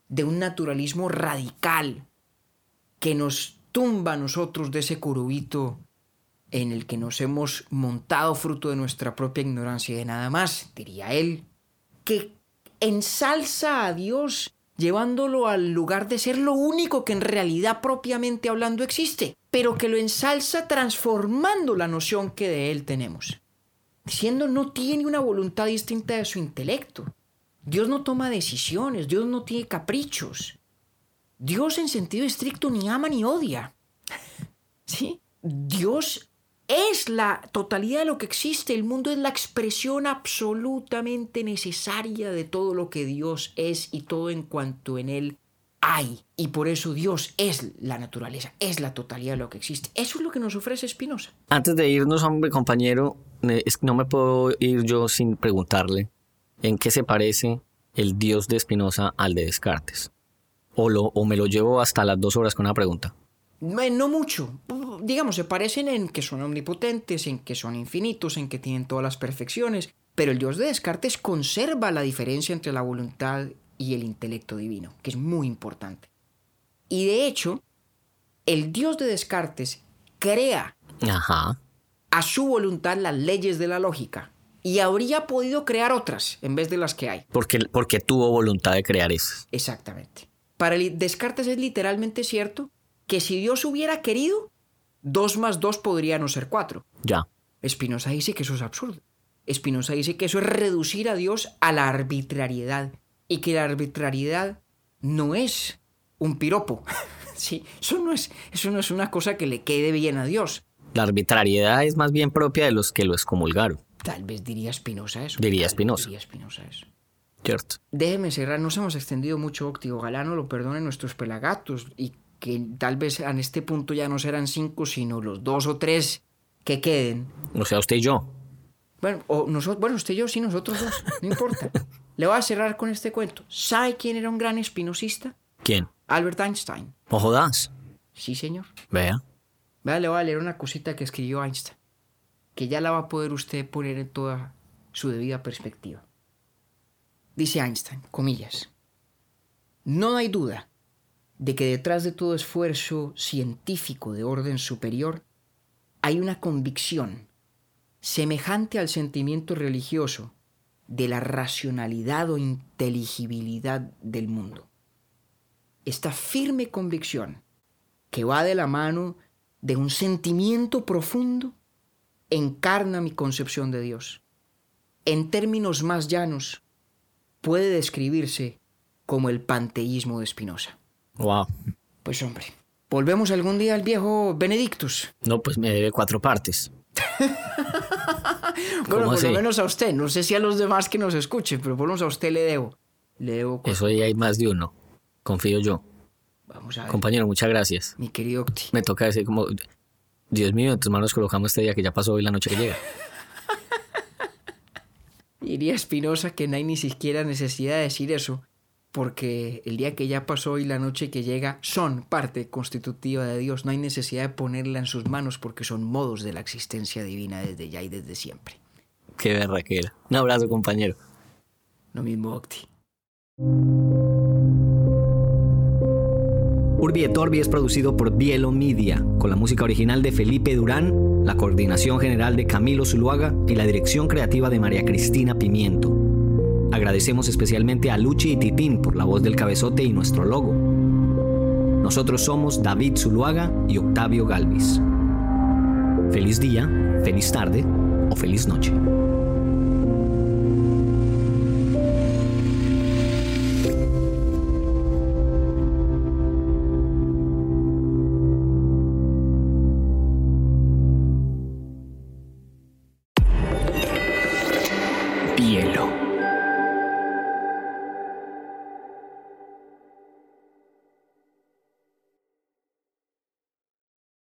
de un naturalismo radical que nos tumba a nosotros de ese curubito en el que nos hemos montado fruto de nuestra propia ignorancia y de nada más, diría él, que ensalza a Dios llevándolo al lugar de ser lo único que en realidad propiamente hablando existe, pero que lo ensalza transformando la noción que de él tenemos. Diciendo no tiene una voluntad distinta de su intelecto. Dios no toma decisiones, Dios no tiene caprichos. Dios en sentido estricto ni ama ni odia. ¿Sí? Dios es la totalidad de lo que existe. El mundo es la expresión absolutamente necesaria de todo lo que Dios es y todo en cuanto en Él hay. Y por eso Dios es la naturaleza, es la totalidad de lo que existe. Eso es lo que nos ofrece Spinoza. Antes de irnos, hombre, compañero, no me puedo ir yo sin preguntarle en qué se parece el Dios de Spinoza al de Descartes. O, me lo llevo hasta las dos horas con una pregunta. No mucho. Digamos, se parecen en que son omnipotentes, en que son infinitos, en que tienen todas las perfecciones. Pero el Dios de Descartes conserva la diferencia entre la voluntad y el intelecto divino, que es muy importante. Y de hecho, el Dios de Descartes crea a su voluntad las leyes de la lógica y habría podido crear otras en vez de las que hay. Porque, porque tuvo voluntad de crear esas. Exactamente. Para Descartes es literalmente cierto que si Dios hubiera querido, dos más dos podría no ser cuatro. Ya. Spinoza dice que eso es absurdo. Spinoza dice que eso es reducir a Dios a la arbitrariedad y que la arbitrariedad no es un piropo. sí, eso no es, eso no es una cosa que le quede bien a Dios. La arbitrariedad es más bien propia de los que lo excomulgaron. Tal vez diría Spinoza eso. Diría Spinoza. Diría Spinoza eso. Cierto. Déjeme cerrar, nos hemos extendido mucho, Óctigo Galano, lo perdonen nuestros pelagatos y que tal vez en este punto ya no serán cinco, sino los dos o tres que queden. O sea, usted y yo. Bueno, o nosotros, bueno, usted y yo, sí, nosotros dos, no importa. Le voy a cerrar con este cuento. ¿Sabe quién era un gran espinosista? ¿Quién? Albert Einstein. ¿O jodas? Sí, señor. Vea. Vea, le voy a leer una cosita que escribió Einstein, que ya la va a poder usted poner en toda su debida perspectiva. Dice Einstein, comillas, no hay duda de que detrás de todo esfuerzo científico de orden superior hay una convicción semejante al sentimiento religioso de la racionalidad o inteligibilidad del mundo. Esta firme convicción que va de la mano de un sentimiento profundo encarna mi concepción de Dios. En términos más llanos, puede describirse como el panteísmo de Spinoza. Wow. Pues hombre, ¿volvemos algún día al viejo Benedictus? No, pues me debe cuatro partes. bueno, por lo menos a usted. No sé si a los demás que nos escuchen, pero por lo menos a usted le debo. Le debo. Eso ya hay más de uno. Confío yo. Vamos a ver. Compañero, muchas gracias. Mi querido Octi. Me toca decir como, Dios mío, en tus manos colocamos este día que ya pasó hoy la noche que llega. Diría Espinosa que no hay ni siquiera necesidad de decir eso, porque el día que ya pasó y la noche que llega son parte constitutiva de Dios. No hay necesidad de ponerla en sus manos porque son modos de la existencia divina desde ya y desde siempre. Qué berraquera. Un abrazo, compañero. Lo mismo, Octi. Urbi et Orbi es producido por Bielo Media, con la música original de Felipe Durán, la coordinación general de Camilo Zuluaga y la dirección creativa de María Cristina Pimiento. Agradecemos especialmente a Luchi y Titín por la voz del cabezote y nuestro logo. Nosotros somos David Zuluaga y Octavio Galvis. Feliz día, feliz tarde o feliz noche.